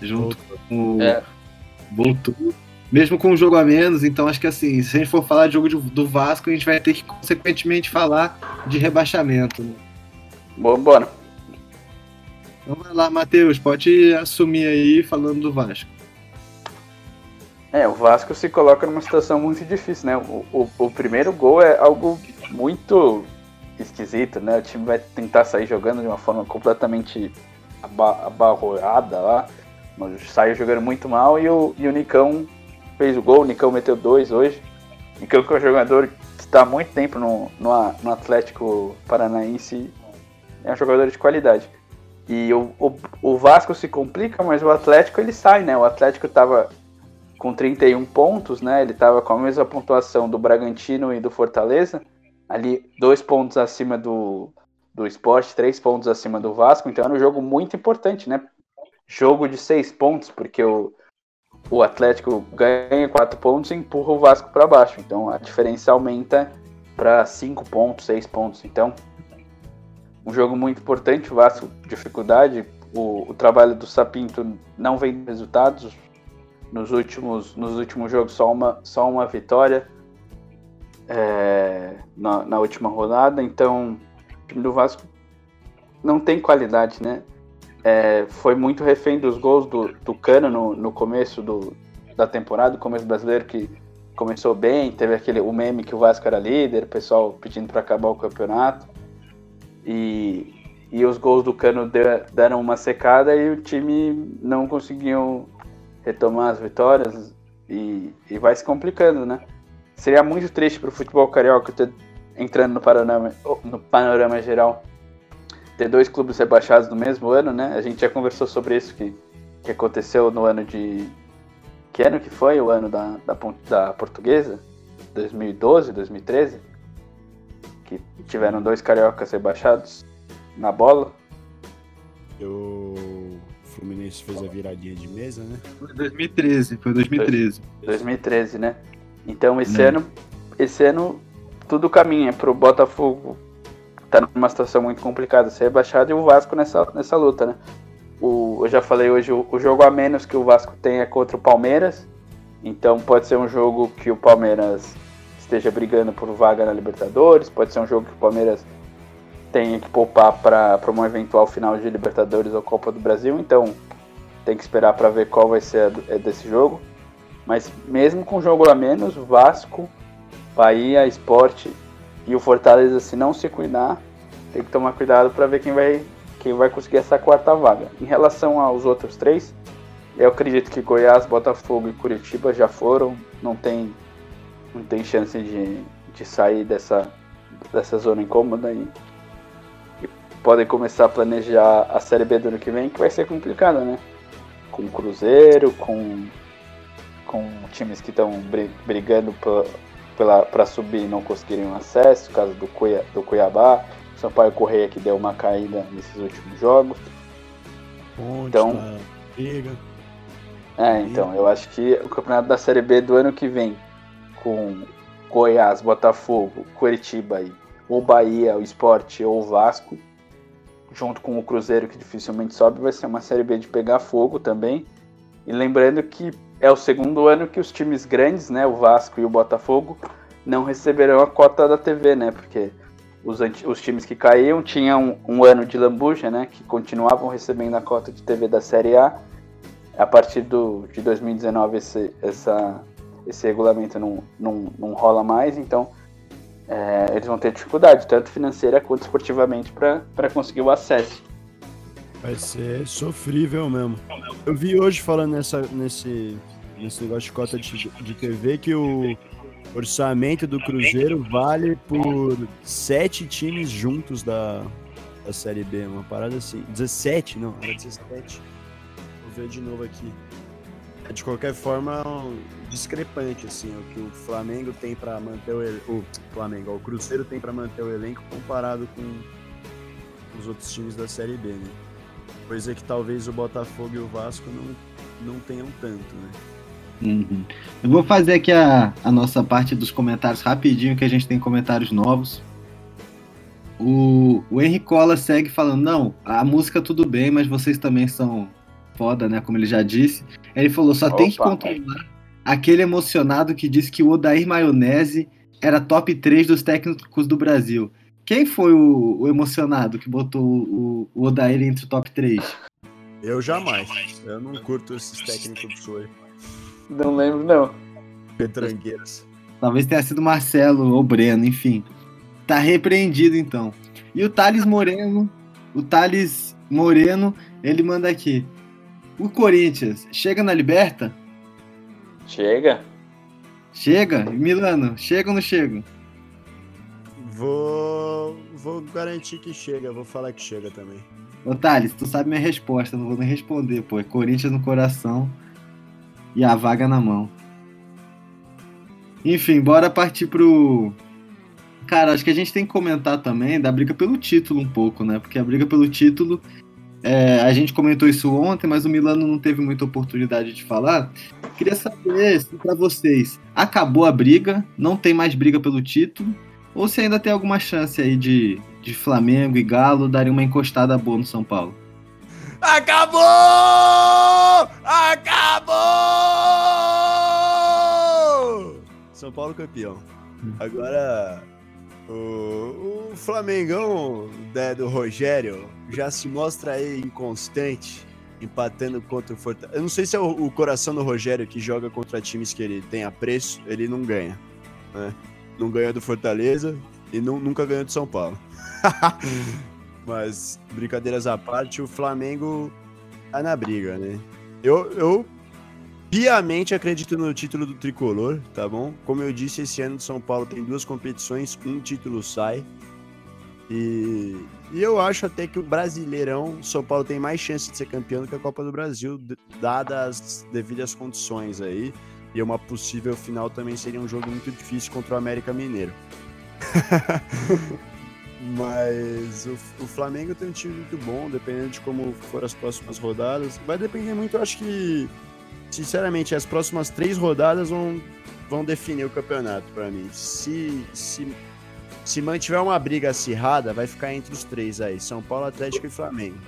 Junto voltou. com o. É. Voltou. Mesmo com um jogo a menos, então acho que assim, se a gente for falar de jogo de, do Vasco, a gente vai ter que consequentemente falar de rebaixamento. Né? Bom, bora. Então vai lá, Matheus, pode assumir aí falando do Vasco. É, o Vasco se coloca numa situação muito difícil, né? O, o, o, primeiro gol é algo muito esquisito, né? O time vai tentar sair jogando de uma forma completamente abarroada lá. Saiu jogando muito mal e o, e o Nicão fez o gol. O Nicão meteu dois hoje. Nicão que é um jogador que está há muito tempo no, no, no, Atlético Paranaense. É um jogador de qualidade. E o, o, o Vasco se complica, mas o Atlético ele sai, né? O Atlético estava com 31 pontos, né? Ele estava com a mesma pontuação do Bragantino e do Fortaleza, ali dois pontos acima do, do Sport, três pontos acima do Vasco, então era um jogo muito importante, né? Jogo de seis pontos, porque o, o Atlético ganha quatro pontos e empurra o Vasco para baixo, então a diferença aumenta para cinco pontos, seis pontos, então um jogo muito importante, o Vasco dificuldade, o, o trabalho do Sapinto não vem resultados, nos últimos, nos últimos jogos só uma, só uma vitória é, na, na, última rodada, então o time do Vasco não tem qualidade, né? É, foi muito refém dos gols do, do Cano no, no começo do, da temporada, começo brasileiro que começou bem, teve aquele o meme que o Vasco era líder, o pessoal pedindo para acabar o campeonato. E, e os gols do Cano deram uma secada e o time não conseguiu retomar as vitórias e, e vai se complicando, né? Seria muito triste para o futebol carioca ter entrando no panorama, no panorama geral, ter dois clubes rebaixados no mesmo ano, né? A gente já conversou sobre isso que, que aconteceu no ano de. Que ano que foi? O ano da, da, da portuguesa? 2012, 2013? Que tiveram dois cariocas rebaixados na bola. O Fluminense fez a viradinha de mesa, né? Foi 2013, foi 2013. 2013, né? Então esse né? ano, esse ano tudo caminha pro Botafogo tá numa situação muito complicada, ser rebaixado e o Vasco nessa, nessa luta, né? O, eu já falei hoje, o, o jogo a menos que o Vasco tem é contra o Palmeiras, então pode ser um jogo que o Palmeiras esteja brigando por vaga na Libertadores, pode ser um jogo que o Palmeiras tenha que poupar para um eventual final de Libertadores ou Copa do Brasil, então tem que esperar para ver qual vai ser a desse jogo. Mas mesmo com jogo a menos, Vasco, Bahia, Esporte e o Fortaleza, se não se cuidar, tem que tomar cuidado para ver quem vai, quem vai conseguir essa quarta vaga. Em relação aos outros três, eu acredito que Goiás, Botafogo e Curitiba já foram, não tem, não tem chance de, de sair dessa, dessa zona incômoda e podem começar a planejar a Série B do ano que vem, que vai ser complicada, né? Com Cruzeiro, com, com times que estão brigando para subir e não conseguirem um acesso, caso do, Cuiabá, do Cuiabá, Sampaio Correia que deu uma caída nesses últimos jogos. Ponte, então, tá, É, então, eu acho que o campeonato da Série B do ano que vem, com Goiás, Botafogo, Curitiba aí, ou Bahia, o Esporte ou o Vasco, junto com o Cruzeiro que dificilmente sobe, vai ser uma Série B de pegar fogo também. E lembrando que é o segundo ano que os times grandes, né, o Vasco e o Botafogo, não receberão a cota da TV, né? Porque os, os times que caíam tinham um, um, ano de lambuja, né? Que continuavam recebendo a cota de TV da Série A. A partir do, de 2019 esse, essa, esse regulamento não, não, não rola mais, então é, eles vão ter dificuldade, tanto financeira quanto esportivamente, para conseguir o acesso. Vai ser sofrível mesmo. Eu vi hoje falando nessa, nesse, nesse negócio de cota de, de TV que o orçamento do Cruzeiro vale por sete times juntos da, da Série B. Uma parada assim. 17, não, era 17. Vou ver de novo aqui. É, de qualquer forma, discrepante, assim, o que o Flamengo tem para manter o, o Flamengo, o Cruzeiro tem para manter o elenco comparado com os outros times da Série B, né? Coisa que talvez o Botafogo e o Vasco não, não tenham tanto, né? Uhum. Eu vou fazer aqui a, a nossa parte dos comentários rapidinho, que a gente tem comentários novos. O, o Henrique Cola segue falando, não, a música tudo bem, mas vocês também são foda, né? Como ele já disse. Ele falou, só Opa, tem que controlar aquele emocionado que disse que o Odair Maionese era top 3 dos técnicos do Brasil. Quem foi o, o emocionado que botou o, o Odair entre o top 3? Eu jamais. Eu não curto esses técnicos do Soy. Não lembro, não. Petrangueiras. Talvez tenha sido Marcelo ou Breno, enfim. Tá repreendido então. E o Thales Moreno, o Thales Moreno, ele manda aqui. O Corinthians chega na Liberta? Chega. Chega? Milano, chega ou não chega? Vou, vou garantir que chega, vou falar que chega também. Ô Thales, tu sabe minha resposta, não vou nem responder, pô. É Corinthians no coração e a vaga na mão. Enfim, bora partir pro. Cara, acho que a gente tem que comentar também da briga pelo título um pouco, né? Porque a briga pelo título. É, a gente comentou isso ontem, mas o Milano não teve muita oportunidade de falar. Queria saber se para vocês acabou a briga, não tem mais briga pelo título, ou se ainda tem alguma chance aí de, de Flamengo e Galo darem uma encostada boa no São Paulo. Acabou! Acabou! São Paulo campeão. Agora, o, o Flamengão né, do Rogério já se mostra aí inconstante, empatando contra o Fortaleza. Eu não sei se é o, o, coração do Rogério que joga contra times que ele tem apreço, ele não ganha. Né? Não ganha do Fortaleza e nunca ganhou do São Paulo. Mas, brincadeiras à parte, o Flamengo tá na briga, né? Eu, eu piamente acredito no título do tricolor, tá bom? Como eu disse, esse ano de São Paulo tem duas competições, um título sai. E, e eu acho até que o Brasileirão, São Paulo tem mais chance de ser campeão do que a Copa do Brasil, dadas as devidas condições aí. E uma possível final também seria um jogo muito difícil contra o América Mineiro. Mas o, o, Flamengo tem um time muito bom, dependendo de como for as próximas rodadas. Vai depender muito, eu acho que, sinceramente, as próximas três rodadas vão, vão definir o campeonato para mim. Se, se, se mantiver uma briga acirrada, vai ficar entre os três aí: São Paulo, Atlético e Flamengo.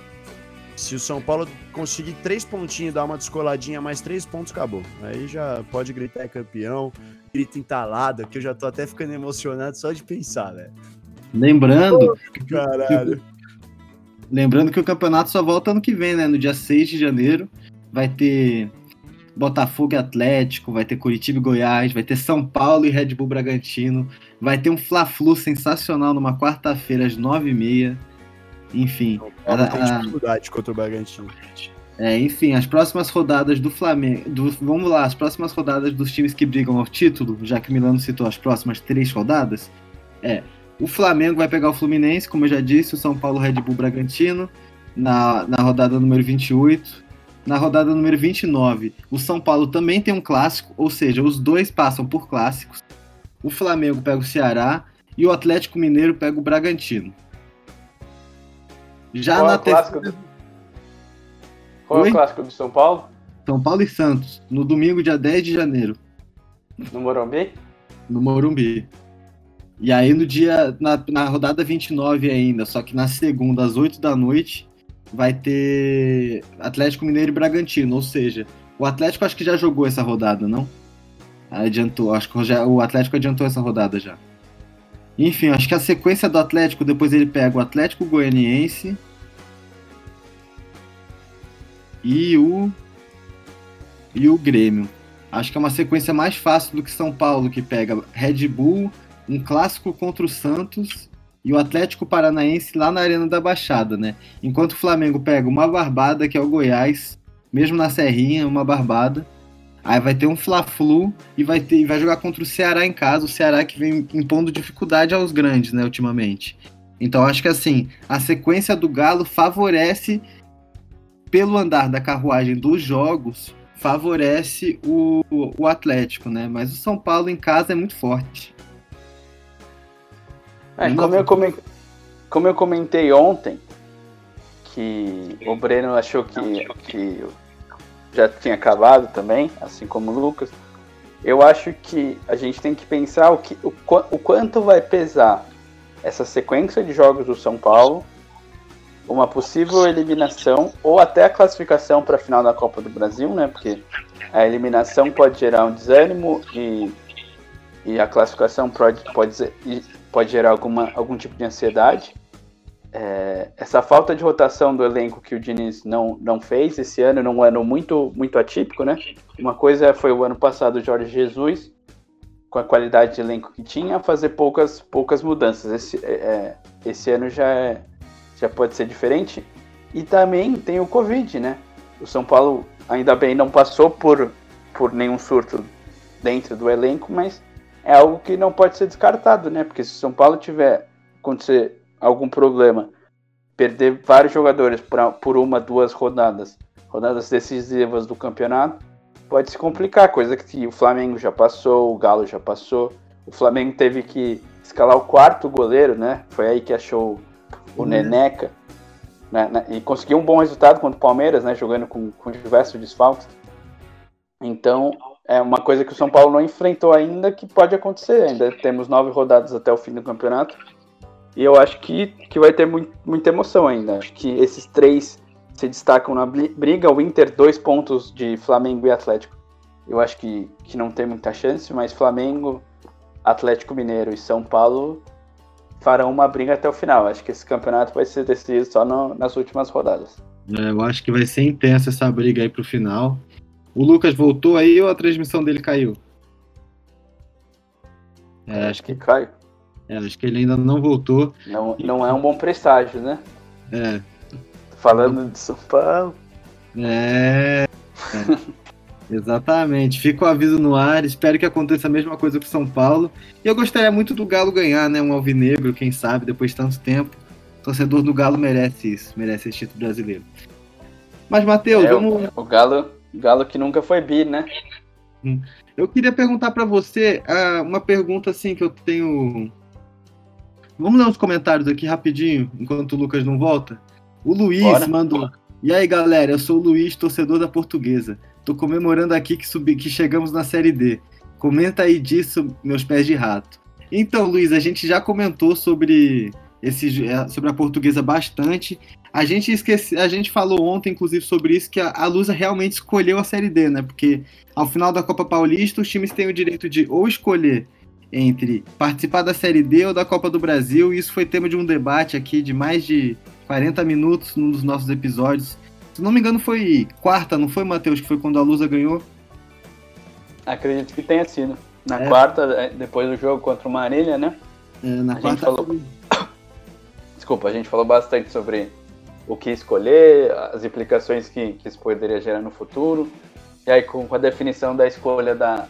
Se o São Paulo conseguir três pontinhos, dar uma descoladinha, mais três pontos, acabou. Aí já pode gritar é campeão, grita entalado, que eu já tô até ficando emocionado só de pensar, velho. Lembrando. Caralho. Que, lembrando que o campeonato só volta ano que vem, né? No dia 6 de janeiro. Vai ter Botafogo e Atlético, vai ter Curitiba e Goiás, vai ter São Paulo e Red Bull Bragantino, vai ter um Fla-Flu sensacional numa quarta-feira às 9h30. Enfim. A, tem dificuldade contra o Bragantino. É, enfim, as próximas rodadas do Flamengo. Do, vamos lá, as próximas rodadas dos times que brigam ao título, já que Milano citou as próximas três rodadas. É, o Flamengo vai pegar o Fluminense, como eu já disse, o São Paulo Red Bull Bragantino, na, na rodada número 28. Na rodada número 29, o São Paulo também tem um clássico, ou seja, os dois passam por clássicos. O Flamengo pega o Ceará e o Atlético Mineiro pega o Bragantino. Já Qual na é o clássico do... Qual Oi? é o clássico do São Paulo? São Paulo e Santos, no domingo, dia 10 de janeiro. No Morumbi? No Morumbi. E aí no dia, na, na rodada 29 ainda, só que na segunda, às 8 da noite, vai ter Atlético Mineiro e Bragantino, ou seja, o Atlético acho que já jogou essa rodada, não? Adiantou, acho que já, o Atlético adiantou essa rodada já. Enfim, acho que a sequência do Atlético, depois ele pega o Atlético Goianiense e o e o Grêmio. Acho que é uma sequência mais fácil do que São Paulo, que pega Red Bull, um clássico contra o Santos e o Atlético Paranaense lá na Arena da Baixada, né? Enquanto o Flamengo pega uma barbada, que é o Goiás, mesmo na Serrinha, uma barbada. Aí vai ter um Fla-Flu e vai, ter, vai jogar contra o Ceará em casa, o Ceará que vem impondo dificuldade aos grandes, né, ultimamente. Então acho que assim, a sequência do Galo favorece, pelo andar da carruagem dos jogos, favorece o, o Atlético, né? Mas o São Paulo em casa é muito forte. É, como, eu comentei, como eu comentei ontem, que o Breno achou que, que já tinha acabado também, assim como o Lucas, eu acho que a gente tem que pensar o, que, o, o quanto vai pesar essa sequência de jogos do São Paulo, uma possível eliminação ou até a classificação para a final da Copa do Brasil, né? Porque a eliminação pode gerar um desânimo e, e a classificação pode, pode pode gerar alguma, algum tipo de ansiedade. É, essa falta de rotação do elenco que o Diniz não, não fez esse ano, num ano muito, muito atípico, né? Uma coisa foi o ano passado o Jorge Jesus, com a qualidade de elenco que tinha, fazer poucas, poucas mudanças. Esse, é, é, esse ano já, é, já pode ser diferente. E também tem o Covid, né? O São Paulo ainda bem não passou por, por nenhum surto dentro do elenco, mas é algo que não pode ser descartado, né? Porque se o São Paulo tiver acontecer algum problema, perder vários jogadores por, por uma, duas rodadas, rodadas decisivas do campeonato, pode se complicar, coisa que o Flamengo já passou, o Galo já passou. O Flamengo teve que escalar o quarto goleiro, né? Foi aí que achou o uhum. Neneca. Né? E conseguiu um bom resultado contra o Palmeiras, né? Jogando com, com diversos desfalques. Então, é uma coisa que o São Paulo não enfrentou ainda, que pode acontecer. Ainda temos nove rodadas até o fim do campeonato. E eu acho que, que vai ter muito, muita emoção ainda. Acho que esses três se destacam na briga. O Inter, dois pontos de Flamengo e Atlético. Eu acho que, que não tem muita chance, mas Flamengo, Atlético Mineiro e São Paulo farão uma briga até o final. Acho que esse campeonato vai ser decidido só no, nas últimas rodadas. É, eu acho que vai ser intensa essa briga aí pro final. O Lucas voltou aí ou a transmissão dele caiu? É, acho que caiu. É, acho que ele ainda não voltou. Não, não é um bom presságio, né? É. Falando de São Paulo. É. é. Exatamente. Fica o aviso no ar. Espero que aconteça a mesma coisa com São Paulo. E eu gostaria muito do Galo ganhar, né? Um alvinegro, quem sabe, depois de tanto tempo. O torcedor do Galo merece isso, merece esse título brasileiro. Mas, Matheus, É, vamos. o, o Galo, Galo que nunca foi bi, né? Eu queria perguntar pra você ah, uma pergunta assim que eu tenho. Vamos ler uns comentários aqui rapidinho, enquanto o Lucas não volta. O Luiz Bora. mandou. E aí, galera, eu sou o Luiz, torcedor da Portuguesa. Tô comemorando aqui que, subi, que chegamos na Série D. Comenta aí disso, meus pés de rato. Então, Luiz, a gente já comentou sobre esse, eh, sobre a Portuguesa bastante. A gente esquece, a gente falou ontem, inclusive, sobre isso que a, a Lusa realmente escolheu a Série D, né? Porque ao final da Copa Paulista, os times têm o direito de ou escolher entre participar da Série D ou da Copa do Brasil. E isso foi tema de um debate aqui de mais de 40 minutos num dos nossos episódios. Se não me engano, foi quarta, não foi, Matheus? Que foi quando a Lusa ganhou? Acredito que tenha sido. Na É. quarta, é, depois do jogo contra o Marília, né? É, na A gente quarta. falou. Desculpa, a gente falou bastante sobre o que escolher, as implicações que, que isso poderia gerar no futuro. E aí, com, com a definição da escolha da,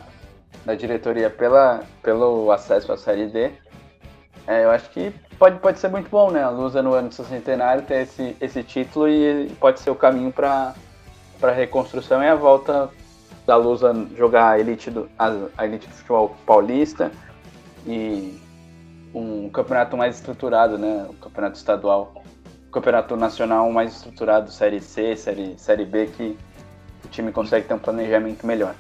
da diretoria pela, pelo acesso à Série D, é, eu acho que pode, pode ser muito bom, né? A Lusa no ano do seu centenário ter esse, esse título e pode ser o caminho para a reconstrução e a volta da Lusa jogar a elite do, a, a elite do futebol paulista e um campeonato mais estruturado, né? O campeonato estadual, campeonato nacional mais estruturado, série C, série, série B, que o time consegue ter um planejamento melhor.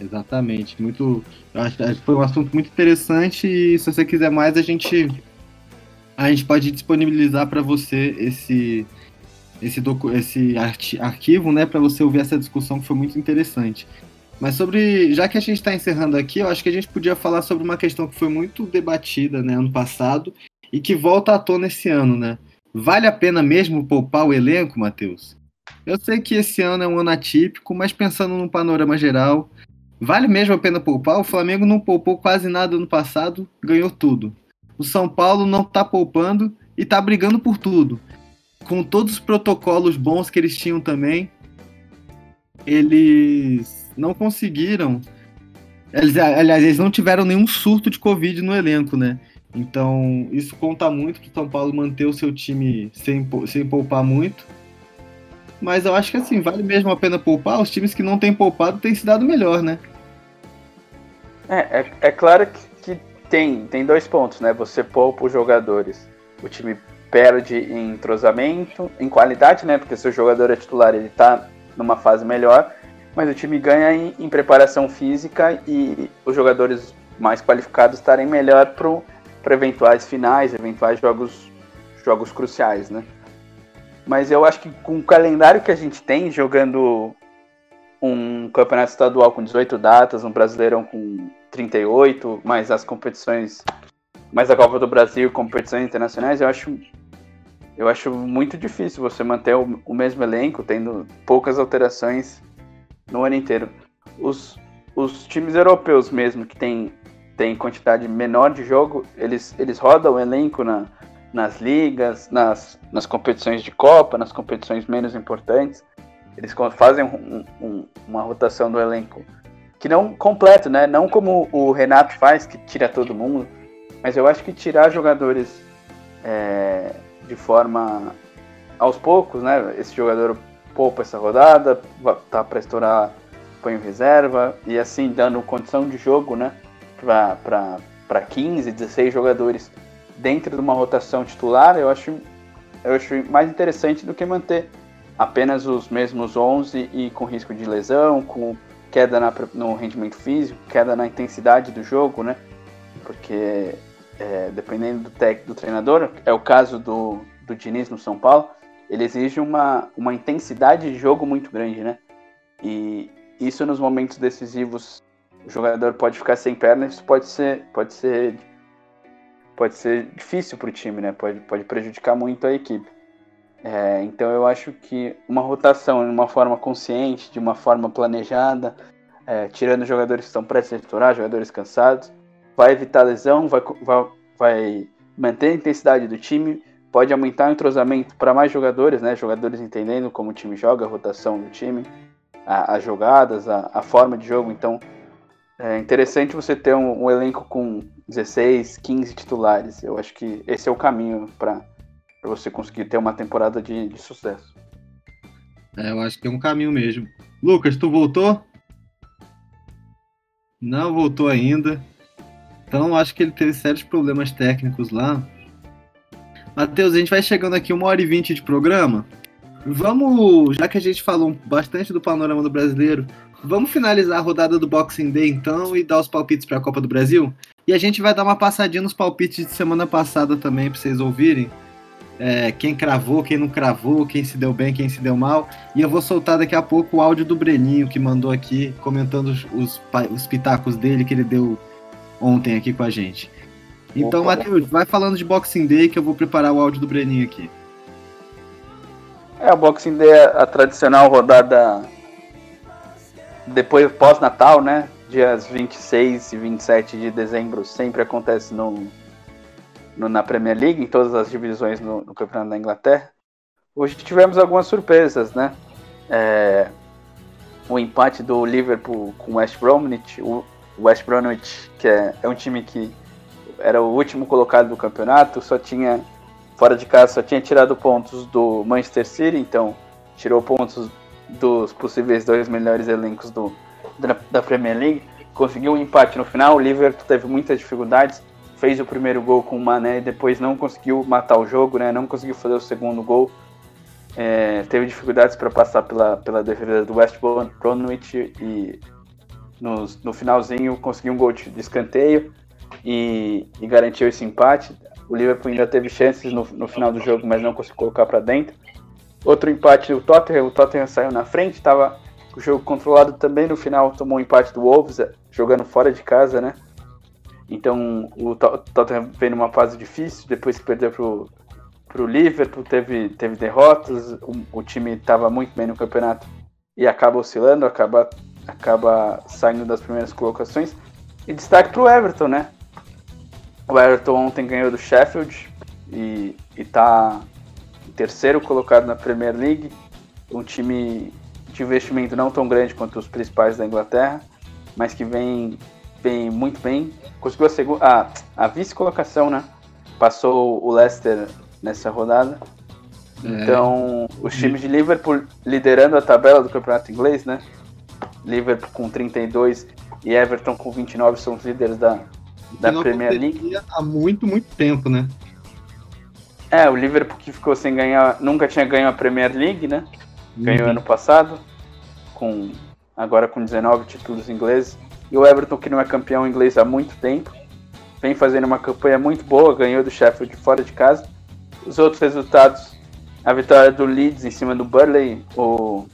Exatamente. Muito. Acho acho que foi um assunto muito interessante e se você quiser mais, a gente. A gente pode disponibilizar para você esse esse, docu esse arti- arquivo, né, para você ouvir essa discussão que foi muito interessante. Mas sobre, já que a gente está encerrando aqui, eu acho que a gente podia falar sobre uma questão que foi muito debatida, né, ano passado e que volta à tona esse ano, né? Vale a pena mesmo poupar o elenco, Matheus? Eu sei que esse ano é um ano atípico, mas pensando no panorama geral, Vale mesmo a pena poupar? O Flamengo não poupou quase nada no passado, ganhou tudo. O São Paulo não tá poupando e tá brigando por tudo. Com todos os protocolos bons que eles tinham também, eles não conseguiram. Aliás, eles não tiveram nenhum surto de Covid no elenco, né? Então, isso conta muito pro São Paulo manter o seu time sem, sem poupar muito. Mas eu acho que assim, vale mesmo a pena poupar. Os times que não têm poupado têm se dado melhor, né? É, é, é claro que, que tem, tem dois pontos, né? Você poupa os jogadores. O time perde em entrosamento, em qualidade, né? Porque se o jogador é titular, ele tá numa fase melhor. Mas o time ganha em, em preparação física e os jogadores mais qualificados estarem melhor para eventuais finais, eventuais jogos, jogos cruciais, né? Mas eu acho que com o calendário que a gente tem, jogando um campeonato estadual com 18 datas, um brasileirão com 38, mais as competições, mais a Copa do Brasil, competições internacionais, eu acho, eu acho muito difícil você manter o, o mesmo elenco, tendo poucas alterações no ano inteiro. Os, os times europeus mesmo, que tem, tem quantidade menor de jogo, eles, eles rodam o elenco na, nas ligas, nas, nas competições de Copa, nas competições menos importantes. Eles fazem um- um- uma rotação do elenco que não completo, né? Não como o Renato faz, que tira todo mundo. Mas eu acho que tirar jogadores é, de forma aos poucos, né? Esse jogador poupa essa rodada, tá para estourar, põe reserva, e assim dando condição de jogo, né? Para 15, 16 jogadores dentro de uma rotação titular, eu acho, eu acho mais interessante do que manter apenas os mesmos 11 e com risco de lesão, com queda na, no rendimento físico, queda na intensidade do jogo, né? Porque é, dependendo do técnico, do treinador, é o caso do, do Diniz no São Paulo, ele exige uma, uma intensidade de jogo muito grande, né? E isso nos momentos decisivos, o jogador pode ficar sem perna, isso pode ser, pode ser, pode ser difícil para o time, né? Pode, pode prejudicar muito a equipe. É, então eu acho que uma rotação de uma forma consciente, de uma forma planejada, é, tirando jogadores que estão prestes a estourar, jogadores cansados, vai evitar lesão, vai, vai, vai manter a intensidade do time, pode aumentar o entrosamento para mais jogadores, né? Jogadores entendendo como o time joga, a rotação do time. as jogadas, a, a, forma de jogo. Então é interessante você ter um, um, elenco com 16, 15 titulares. Eu acho que esse é o caminho para você conseguir ter uma temporada de, de sucesso. É, eu acho que é um caminho mesmo. Lucas, tu voltou? Não voltou ainda. Então acho que ele teve sérios problemas técnicos lá. Matheus, a gente vai chegando aqui uma hora e vinte de programa. Vamos, já que a gente falou bastante do panorama do brasileiro, vamos finalizar a rodada do Boxing Day então e dar os palpites para a Copa do Brasil? E a gente vai dar uma passadinha nos palpites de semana passada também para vocês ouvirem. É, quem cravou, quem não cravou, quem se deu bem, quem se deu mal. E eu vou soltar daqui a pouco o áudio do Breninho que mandou aqui comentando os, os, os pitacos dele que ele deu ontem aqui com a gente. Então, Matheus, vai falando de Boxing Day que eu vou preparar o áudio do Breninho aqui. É, o Boxing Day é a tradicional rodada depois pós-Natal, né? Dias 26 e 27 de dezembro sempre acontece no, no, na Premier League, em todas as divisões no, no, Campeonato da Inglaterra. Hoje tivemos algumas surpresas, né? É, o empate do Liverpool com West Bromwich, o West Bromwich, que é, é um time que era o último colocado do campeonato, só tinha fora de casa só tinha tirado pontos do Manchester City, então tirou pontos dos possíveis dois melhores elencos do, da, da Premier League. Conseguiu um empate no final, o Liverpool teve muitas dificuldades, fez o primeiro gol com o Mané e depois não conseguiu matar o jogo, né? não conseguiu fazer o segundo gol. É, teve dificuldades para passar pela, pela defesa do West Bromwich e no, no finalzinho conseguiu um gol de escanteio e, e garantiu esse empate. O Liverpool ainda teve chances no, no final do jogo, mas não conseguiu colocar para dentro. Outro empate do Tottenham, o Tottenham saiu na frente, estava o jogo controlado também no final, tomou um empate do Wolves, jogando fora de casa, né? Então o Tottenham veio numa fase difícil, depois que perdeu pro, pro Liverpool, teve, teve derrotas, o, o time estava muito bem no campeonato e acaba oscilando, acaba, acaba saindo das primeiras colocações. E destaque pro Everton, né? O Everton ontem ganhou do Sheffield e, está terceiro colocado na Premier League. Um time de investimento não tão grande quanto os principais da Inglaterra, mas que vem, vem muito bem. Conseguiu a, segunda, a, a vice-colocação, né? Passou o Leicester nessa rodada. É. Então, os times de Liverpool liderando a tabela do campeonato inglês, né? Liverpool com 32 e Everton com 29 são os líderes da, da Premier League. Há muito, muito tempo, né? É, o Liverpool que ficou sem ganhar, nunca tinha ganho a Premier League, né? Ganhou uhum. ano passado, com agora com 19 títulos ingleses. E o Everton, que não é campeão inglês há muito tempo, vem fazendo uma campanha muito boa, ganhou do Sheffield fora de casa. Os outros resultados, a vitória do Leeds em cima do Burley, o,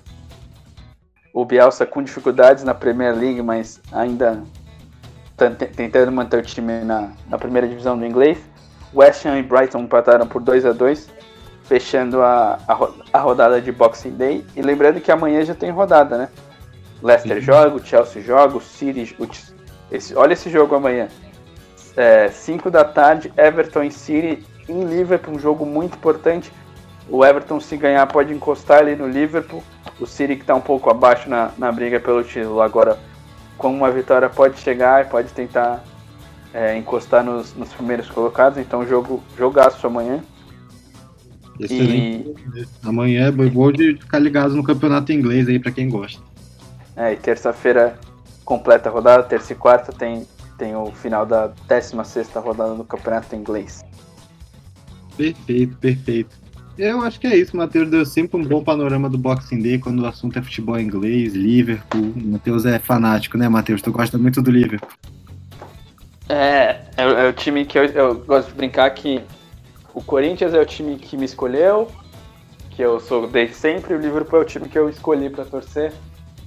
o Bielsa com dificuldades na Premier League, mas ainda tentando manter o time na, na primeira divisão do inglês. West Ham e Brighton empataram por 2 a 2 fechando a, a, a, rodada de Boxing Day. E lembrando que amanhã já tem rodada, né? Leicester Sim. joga, o Chelsea joga, o City. O, esse, olha esse jogo amanhã. 5 é, da tarde, Everton e City em Liverpool, um jogo muito importante. O Everton, se ganhar, pode encostar ali no Liverpool. O City, que está um pouco abaixo na, na briga pelo título, agora com uma vitória pode chegar e pode tentar é, encostar nos, nos, primeiros colocados. Então, jogo, jogaço amanhã. Excelente. E... Amanhã é bom de ficar ligado no campeonato inglês aí para quem gosta. É, e terça-feira completa a rodada, terça e quarta tem, tem o final da 16 rodada do campeonato inglês. Perfeito, perfeito. Eu acho que é isso, Matheus deu sempre um bom panorama do Boxing Day quando o assunto é futebol inglês, Liverpool. Matheus é fanático, né, Matheus? Tu gosta muito do Liverpool. É, é, é o time que eu, eu, gosto de brincar que o Corinthians é o time que me escolheu, que eu sou desde sempre, o Liverpool é o time que eu escolhi para torcer.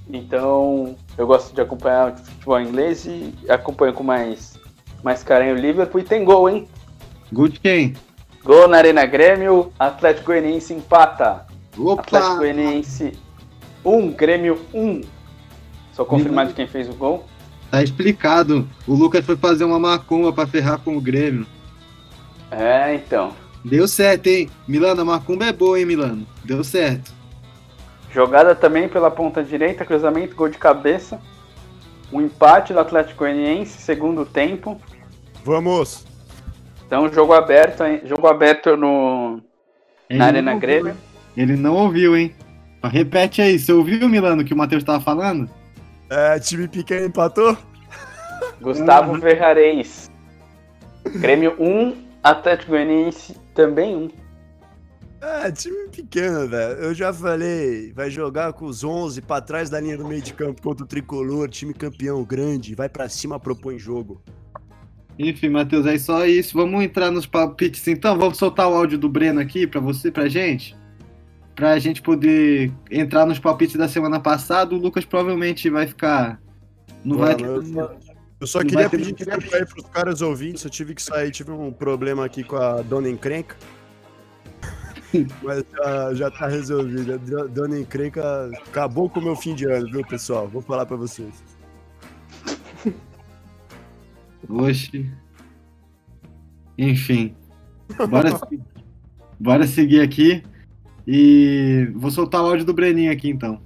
Então, eu gosto de acompanhar o futebol inglês e acompanho com mais, mais carinho o Liverpool. E tem gol, hein? Gol de quem? Gol na Arena Grêmio, Atlético Goianiense empata. Opa! Atlético Goianiense 1, Grêmio 1. Só confirmar de quem fez o gol. Tá explicado. O Lucas foi fazer uma macumba pra ferrar com o Grêmio. É, então. Deu certo, hein? Milano, a macumba é boa, hein, Milano? Deu certo. Jogada também pela ponta direita, cruzamento, gol de cabeça. Um empate do Atlético Goianiense, segundo tempo. Vamos! Então, jogo aberto, hein? jogo aberto no, Ele na Arena ouviu, Grêmio. Ele não ouviu, hein? Repete aí, você ouviu, Milano, que o Matheus tava falando? É, time pequeno empatou? Gustavo Uhum. Ferrareis. Grêmio 1, Atlético Goianiense também 1. É, time pequeno, velho. Eu já falei, vai jogar com os 11 pra trás da linha do meio de campo contra o Tricolor, time campeão grande, vai pra cima, propõe jogo. Enfim, Matheus, é só isso. Vamos entrar nos palpites então. Vamos soltar o áudio do Breno aqui pra você, pra gente. Pra gente poder entrar nos palpites da semana passada. O Lucas provavelmente vai ficar. Não vai Mano, eu só, eu só Não queria ter pedir desculpa aí pros caras ouvintes, eu tive que sair, tive um problema aqui com a dona encrenca. Mas já, já tá resolvido. A do- dona encrenca acabou com o meu fim de ano, viu, pessoal? Vou falar pra vocês. Oxe. Enfim. Bora, bora seguir aqui. E vou soltar o áudio do Breninho aqui então.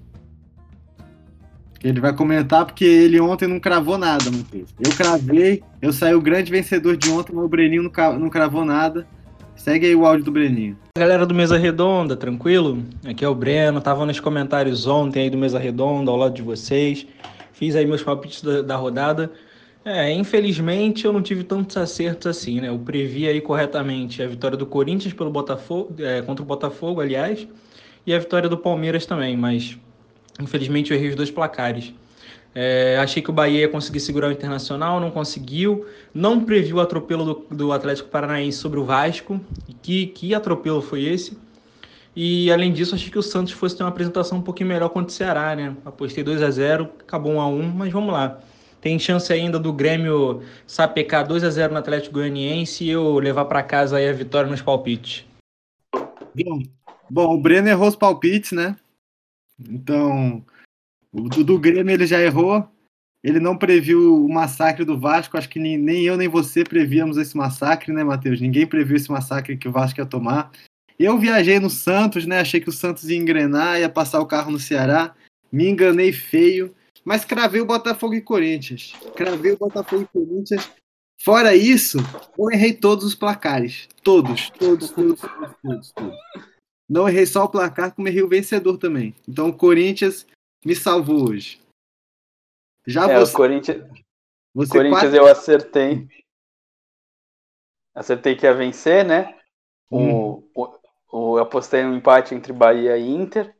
Ele vai comentar porque ele ontem não cravou nada, Matheus. Eu cravei, eu saí o grande vencedor de ontem, mas o Breninho não cravou nada. Segue aí o áudio do Breninho. Galera do Mesa Redonda, tranquilo? Aqui é o Breno, tava nos comentários ontem aí do Mesa Redonda, ao lado de vocês. Fiz aí meus palpites da, da rodada. É, infelizmente eu não tive tantos acertos assim, né? Eu previ aí corretamente a vitória do Corinthians pelo Botafogo, é, contra o Botafogo, aliás, e a vitória do Palmeiras também, mas infelizmente eu errei os dois placares. É, achei que o Bahia ia conseguir segurar o Internacional, não conseguiu. Não previu o atropelo do, do Atlético Paranaense sobre o Vasco. Que, que atropelo foi esse? E além disso, achei que o Santos fosse ter uma apresentação um pouquinho melhor contra o Ceará, né? Apostei 2 a 0 acabou 1 a 1 mas vamos lá. Tem chance ainda do Grêmio sapecar 2 a 0 no Atlético Goianiense e eu levar para casa aí a vitória nos palpites. Bom, bom, o Breno errou os palpites, né? Então, o do, Grêmio ele já errou. Ele não previu o massacre do Vasco. Acho que nem, nem eu nem você prevíamos esse massacre, né, Matheus? Ninguém previu esse massacre que o Vasco ia tomar. Eu viajei no Santos, né? Achei que o Santos ia engrenar, ia passar o carro no Ceará. Me enganei feio, mas cravei o Botafogo e Corinthians. Cravei o Botafogo e Corinthians. Fora isso, eu errei todos os placares. Todos, todos, todos, todos, todos, todos. Não errei só o placar, como errei o vencedor também. Então o Corinthians me salvou hoje. Já É, o você, Corinthians, você Corinthians quase- eu acertei. Acertei que ia vencer, né? Hum. O, o, o- eu apostei um empate entre Bahia e Inter,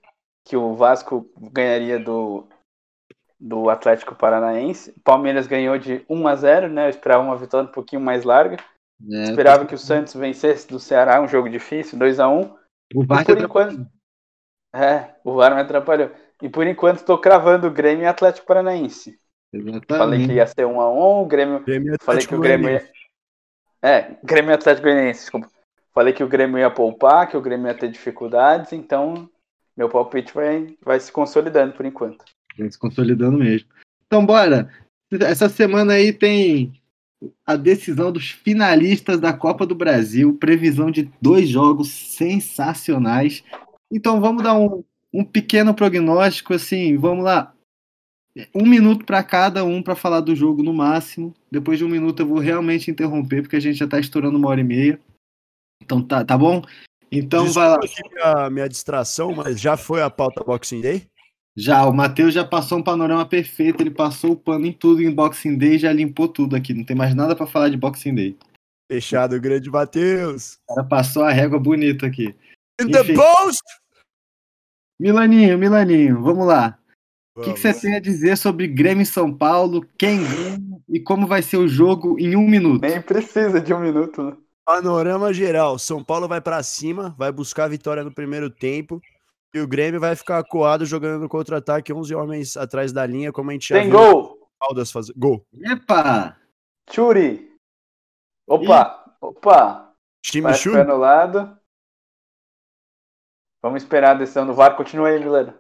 que o Vasco ganharia do, do Atlético Paranaense. O Palmeiras ganhou de 1 a 0, né? Eu esperava uma vitória um pouquinho mais larga. É, Esperava que o Santos vencesse do Ceará, um jogo difícil, 2 a 1 o VAR por enquanto. É, o VAR me atrapalhou. E por enquanto tô cravando o Grêmio e Atlético Paranaense. Falei que Exatamente. ia ser 1 a 1 o Grêmio Grêmio Falei que o Grêmio ia... É, Grêmio Atlético Goianiense, desculpa. Falei que o Grêmio ia poupar, que o Grêmio ia ter dificuldades, então meu palpite vai, vai se consolidando por enquanto. Vem se consolidando mesmo. Então, bora. Essa semana aí tem a decisão dos finalistas da Copa do Brasil. Previsão de dois jogos sensacionais. Então, vamos dar um, um pequeno prognóstico. Assim, vamos lá. Um minuto para cada um para falar do jogo no máximo. Depois de um minuto eu vou realmente interromper, porque a gente já está estourando uma hora e meia. Então, tá, tá bom? Então, vai lá. Desculpa aqui minha distração, mas já foi a pauta Boxing Day? Já, o Matheus já passou um panorama perfeito, ele passou o pano em tudo em Boxing Day e já limpou tudo aqui. Não tem mais nada pra falar de Boxing Day. Fechado, grande Matheus. O cara passou a régua bonita aqui. In the Enfim. post! Milaninho, Milaninho, vamos lá. O que, que você tem a dizer sobre Grêmio e São Paulo? Quem ganha e como vai ser o jogo em um minuto? Nem precisa de um minuto, né? Panorama geral. São Paulo vai pra cima, vai buscar a vitória no primeiro tempo. E o Grêmio vai ficar coado jogando no contra-ataque, 11 homens atrás da linha, como a gente já Tem viu gol! o Caldas fazer. Gol. Epa! Churi! Opa! Opa! Time Parece que Chu? foi anulado. Vamos esperar a decisão do VAR. Continua aí, galera.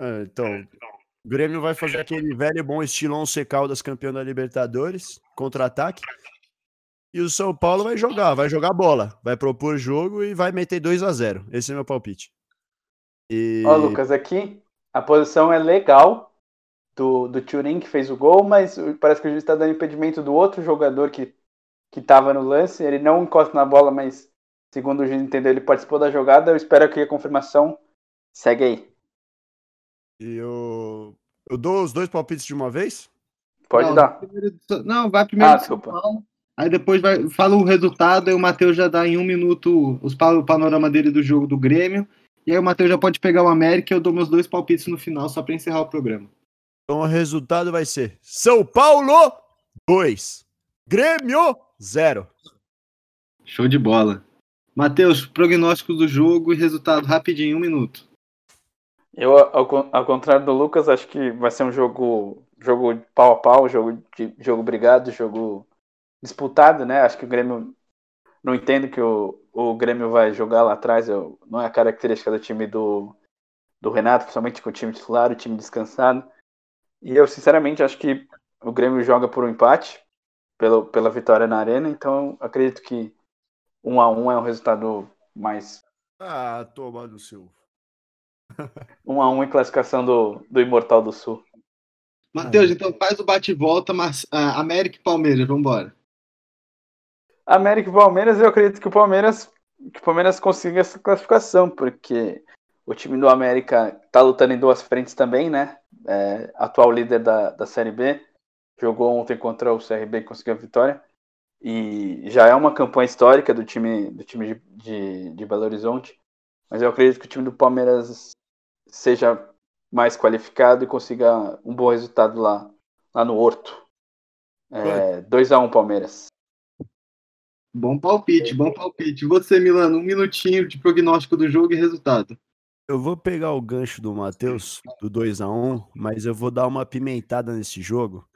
É, então, o Grêmio vai fazer aquele velho e bom estilo 11 Caldas campeão da Libertadores, contra-ataque. E o São Paulo vai jogar, vai jogar bola, vai propor jogo e vai meter 2 a 0 Esse é meu palpite. E... Ó, Lucas, aqui a posição é legal do, do Turin que fez o gol, mas parece que o juiz está dando impedimento do outro jogador que, que tava no lance. Ele não encosta na bola, mas segundo o juiz entendeu, ele participou da jogada. Eu espero que a confirmação segue aí. E eu... eu dou os dois palpites de uma vez? Pode não, dar. primeiro- Não, vai primeiro. Ah, desculpa. Paulo, Aí depois vai, fala o resultado, aí o Matheus já dá em um minuto os, o panorama dele do jogo do Grêmio. E aí o Matheus já pode pegar o América e eu dou meus dois palpites no final, só pra encerrar o programa. Então o resultado vai ser São Paulo 2, Grêmio 0. Show de bola. Matheus, prognóstico do jogo e resultado rapidinho, um minuto. Eu, ao, ao contrário do Lucas, acho que vai ser um jogo, jogo pau a pau, jogo de jogo brigado, jogo disputado, né? Acho que o Grêmio não entendo que o, o Grêmio vai jogar lá atrás, eu, não é a característica do time do, do Renato, principalmente com o time titular, o time descansado. E eu, sinceramente, acho que o Grêmio joga por um empate, pelo, pela vitória na Arena, então eu acredito que um a um é um resultado mais Ah, toma no seu. um a um em classificação do, do Imortal do Sul. Matheus, então faz o bate e volta, mas ah, América e Palmeiras, vambora. América e Palmeiras, eu acredito que o Palmeiras, que o Palmeiras consiga essa classificação, porque o time do América tá lutando em duas frentes também, né? É, atual líder da, da Série B, jogou ontem contra o CRB e conseguiu a vitória. E já é uma campanha histórica do time, do time de, de, de Belo Horizonte, mas eu acredito que o time do Palmeiras seja mais qualificado e consiga um bom resultado lá, lá no Horto. É, 2x1 Palmeiras. Bom palpite, bom palpite. Você, Milano, um minutinho de prognóstico do jogo e resultado. Eu vou pegar o gancho do Matheus, do 2 a 1 mas eu vou dar uma pimentada nesse jogo.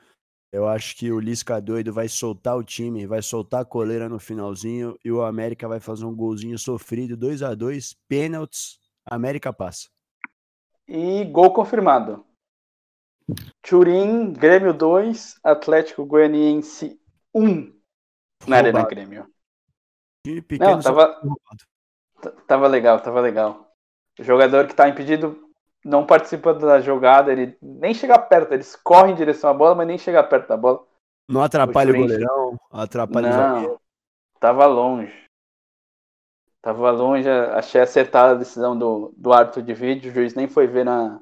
Eu acho que o Lisca doido vai soltar o time, vai soltar a coleira no finalzinho e o América vai fazer um golzinho sofrido, 2 a 2 pênaltis, América passa. E gol confirmado. Turim, Grêmio 2, Atlético Goianiense 1 na Arena. Grêmio. Time pequeno Não, tava, tava legal, tava legal. O jogador que tá impedido não participa da jogada, ele nem chega perto, eles correm em direção à bola, mas nem chega perto da bola. Não atrapalha o goleirão, atrapalha o zagueiro. Não, tava longe. Tava longe, achei acertada a decisão do, do árbitro de vídeo, o juiz nem foi ver na,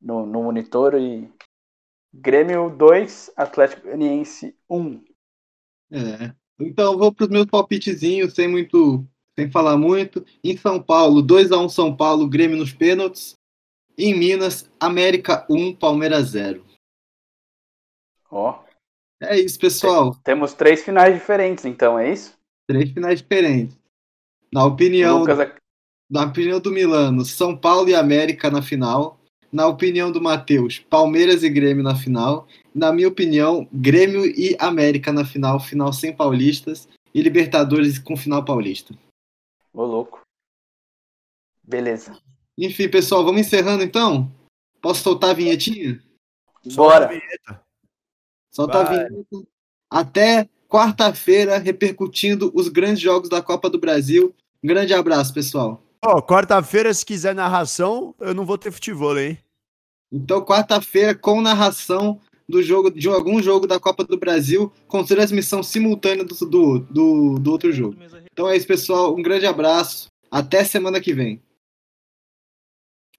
no, no monitor e Grêmio 2, Atlético Goianiense 1. É. Então vou para os meus palpitezinhos, sem muito, sem falar muito. Em São Paulo, 2 a 1 São Paulo, Grêmio nos pênaltis. Em Minas, América 1, Palmeiras 0. Ó, É isso, pessoal. temos três finais diferentes, então, é isso? Três finais diferentes. Na opinião, Lucas, ac- na opinião do Milano, São Paulo e América na final. Na opinião do Matheus, Palmeiras e Grêmio na final. Na minha opinião, Grêmio e América na final, final sem paulistas. E Libertadores com final paulista. ô louco. Beleza. Enfim, pessoal, vamos encerrando então? Posso soltar a vinhetinha? Bora. Solta Vai. a vinheta. Até quarta-feira, repercutindo os grandes jogos da Copa do Brasil. Um grande abraço, pessoal. Ó, quarta-feira, se quiser narração, eu não vou ter futebol, hein? Então, quarta-feira, com narração do jogo de algum jogo da Copa do Brasil, com transmissão simultânea do, do, do, do outro jogo. Então é isso, pessoal. Um grande abraço. Até semana que vem.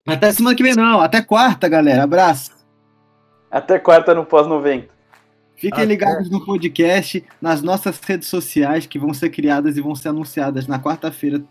Até semana que vem, não. Até quarta, galera. Abraço. Até quarta no pós-90. Fiquem Até. ligados no podcast, nas nossas redes sociais, que vão ser criadas e vão ser anunciadas na quarta-feira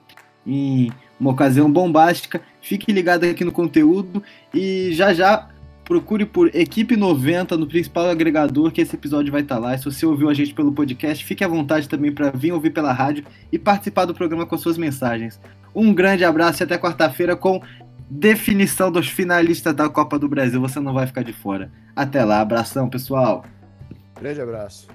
em uma ocasião bombástica. Fique ligado aqui no conteúdo e já já procure por Equipe 90 no principal agregador que esse episódio vai estar lá. E se você ouviu a gente pelo podcast, fique à vontade também para vir ouvir pela rádio e participar do programa com suas mensagens. Um grande abraço e até quarta-feira com definição dos finalistas da Copa do Brasil. Você não vai ficar de fora. Até lá, abração, pessoal. Grande abraço.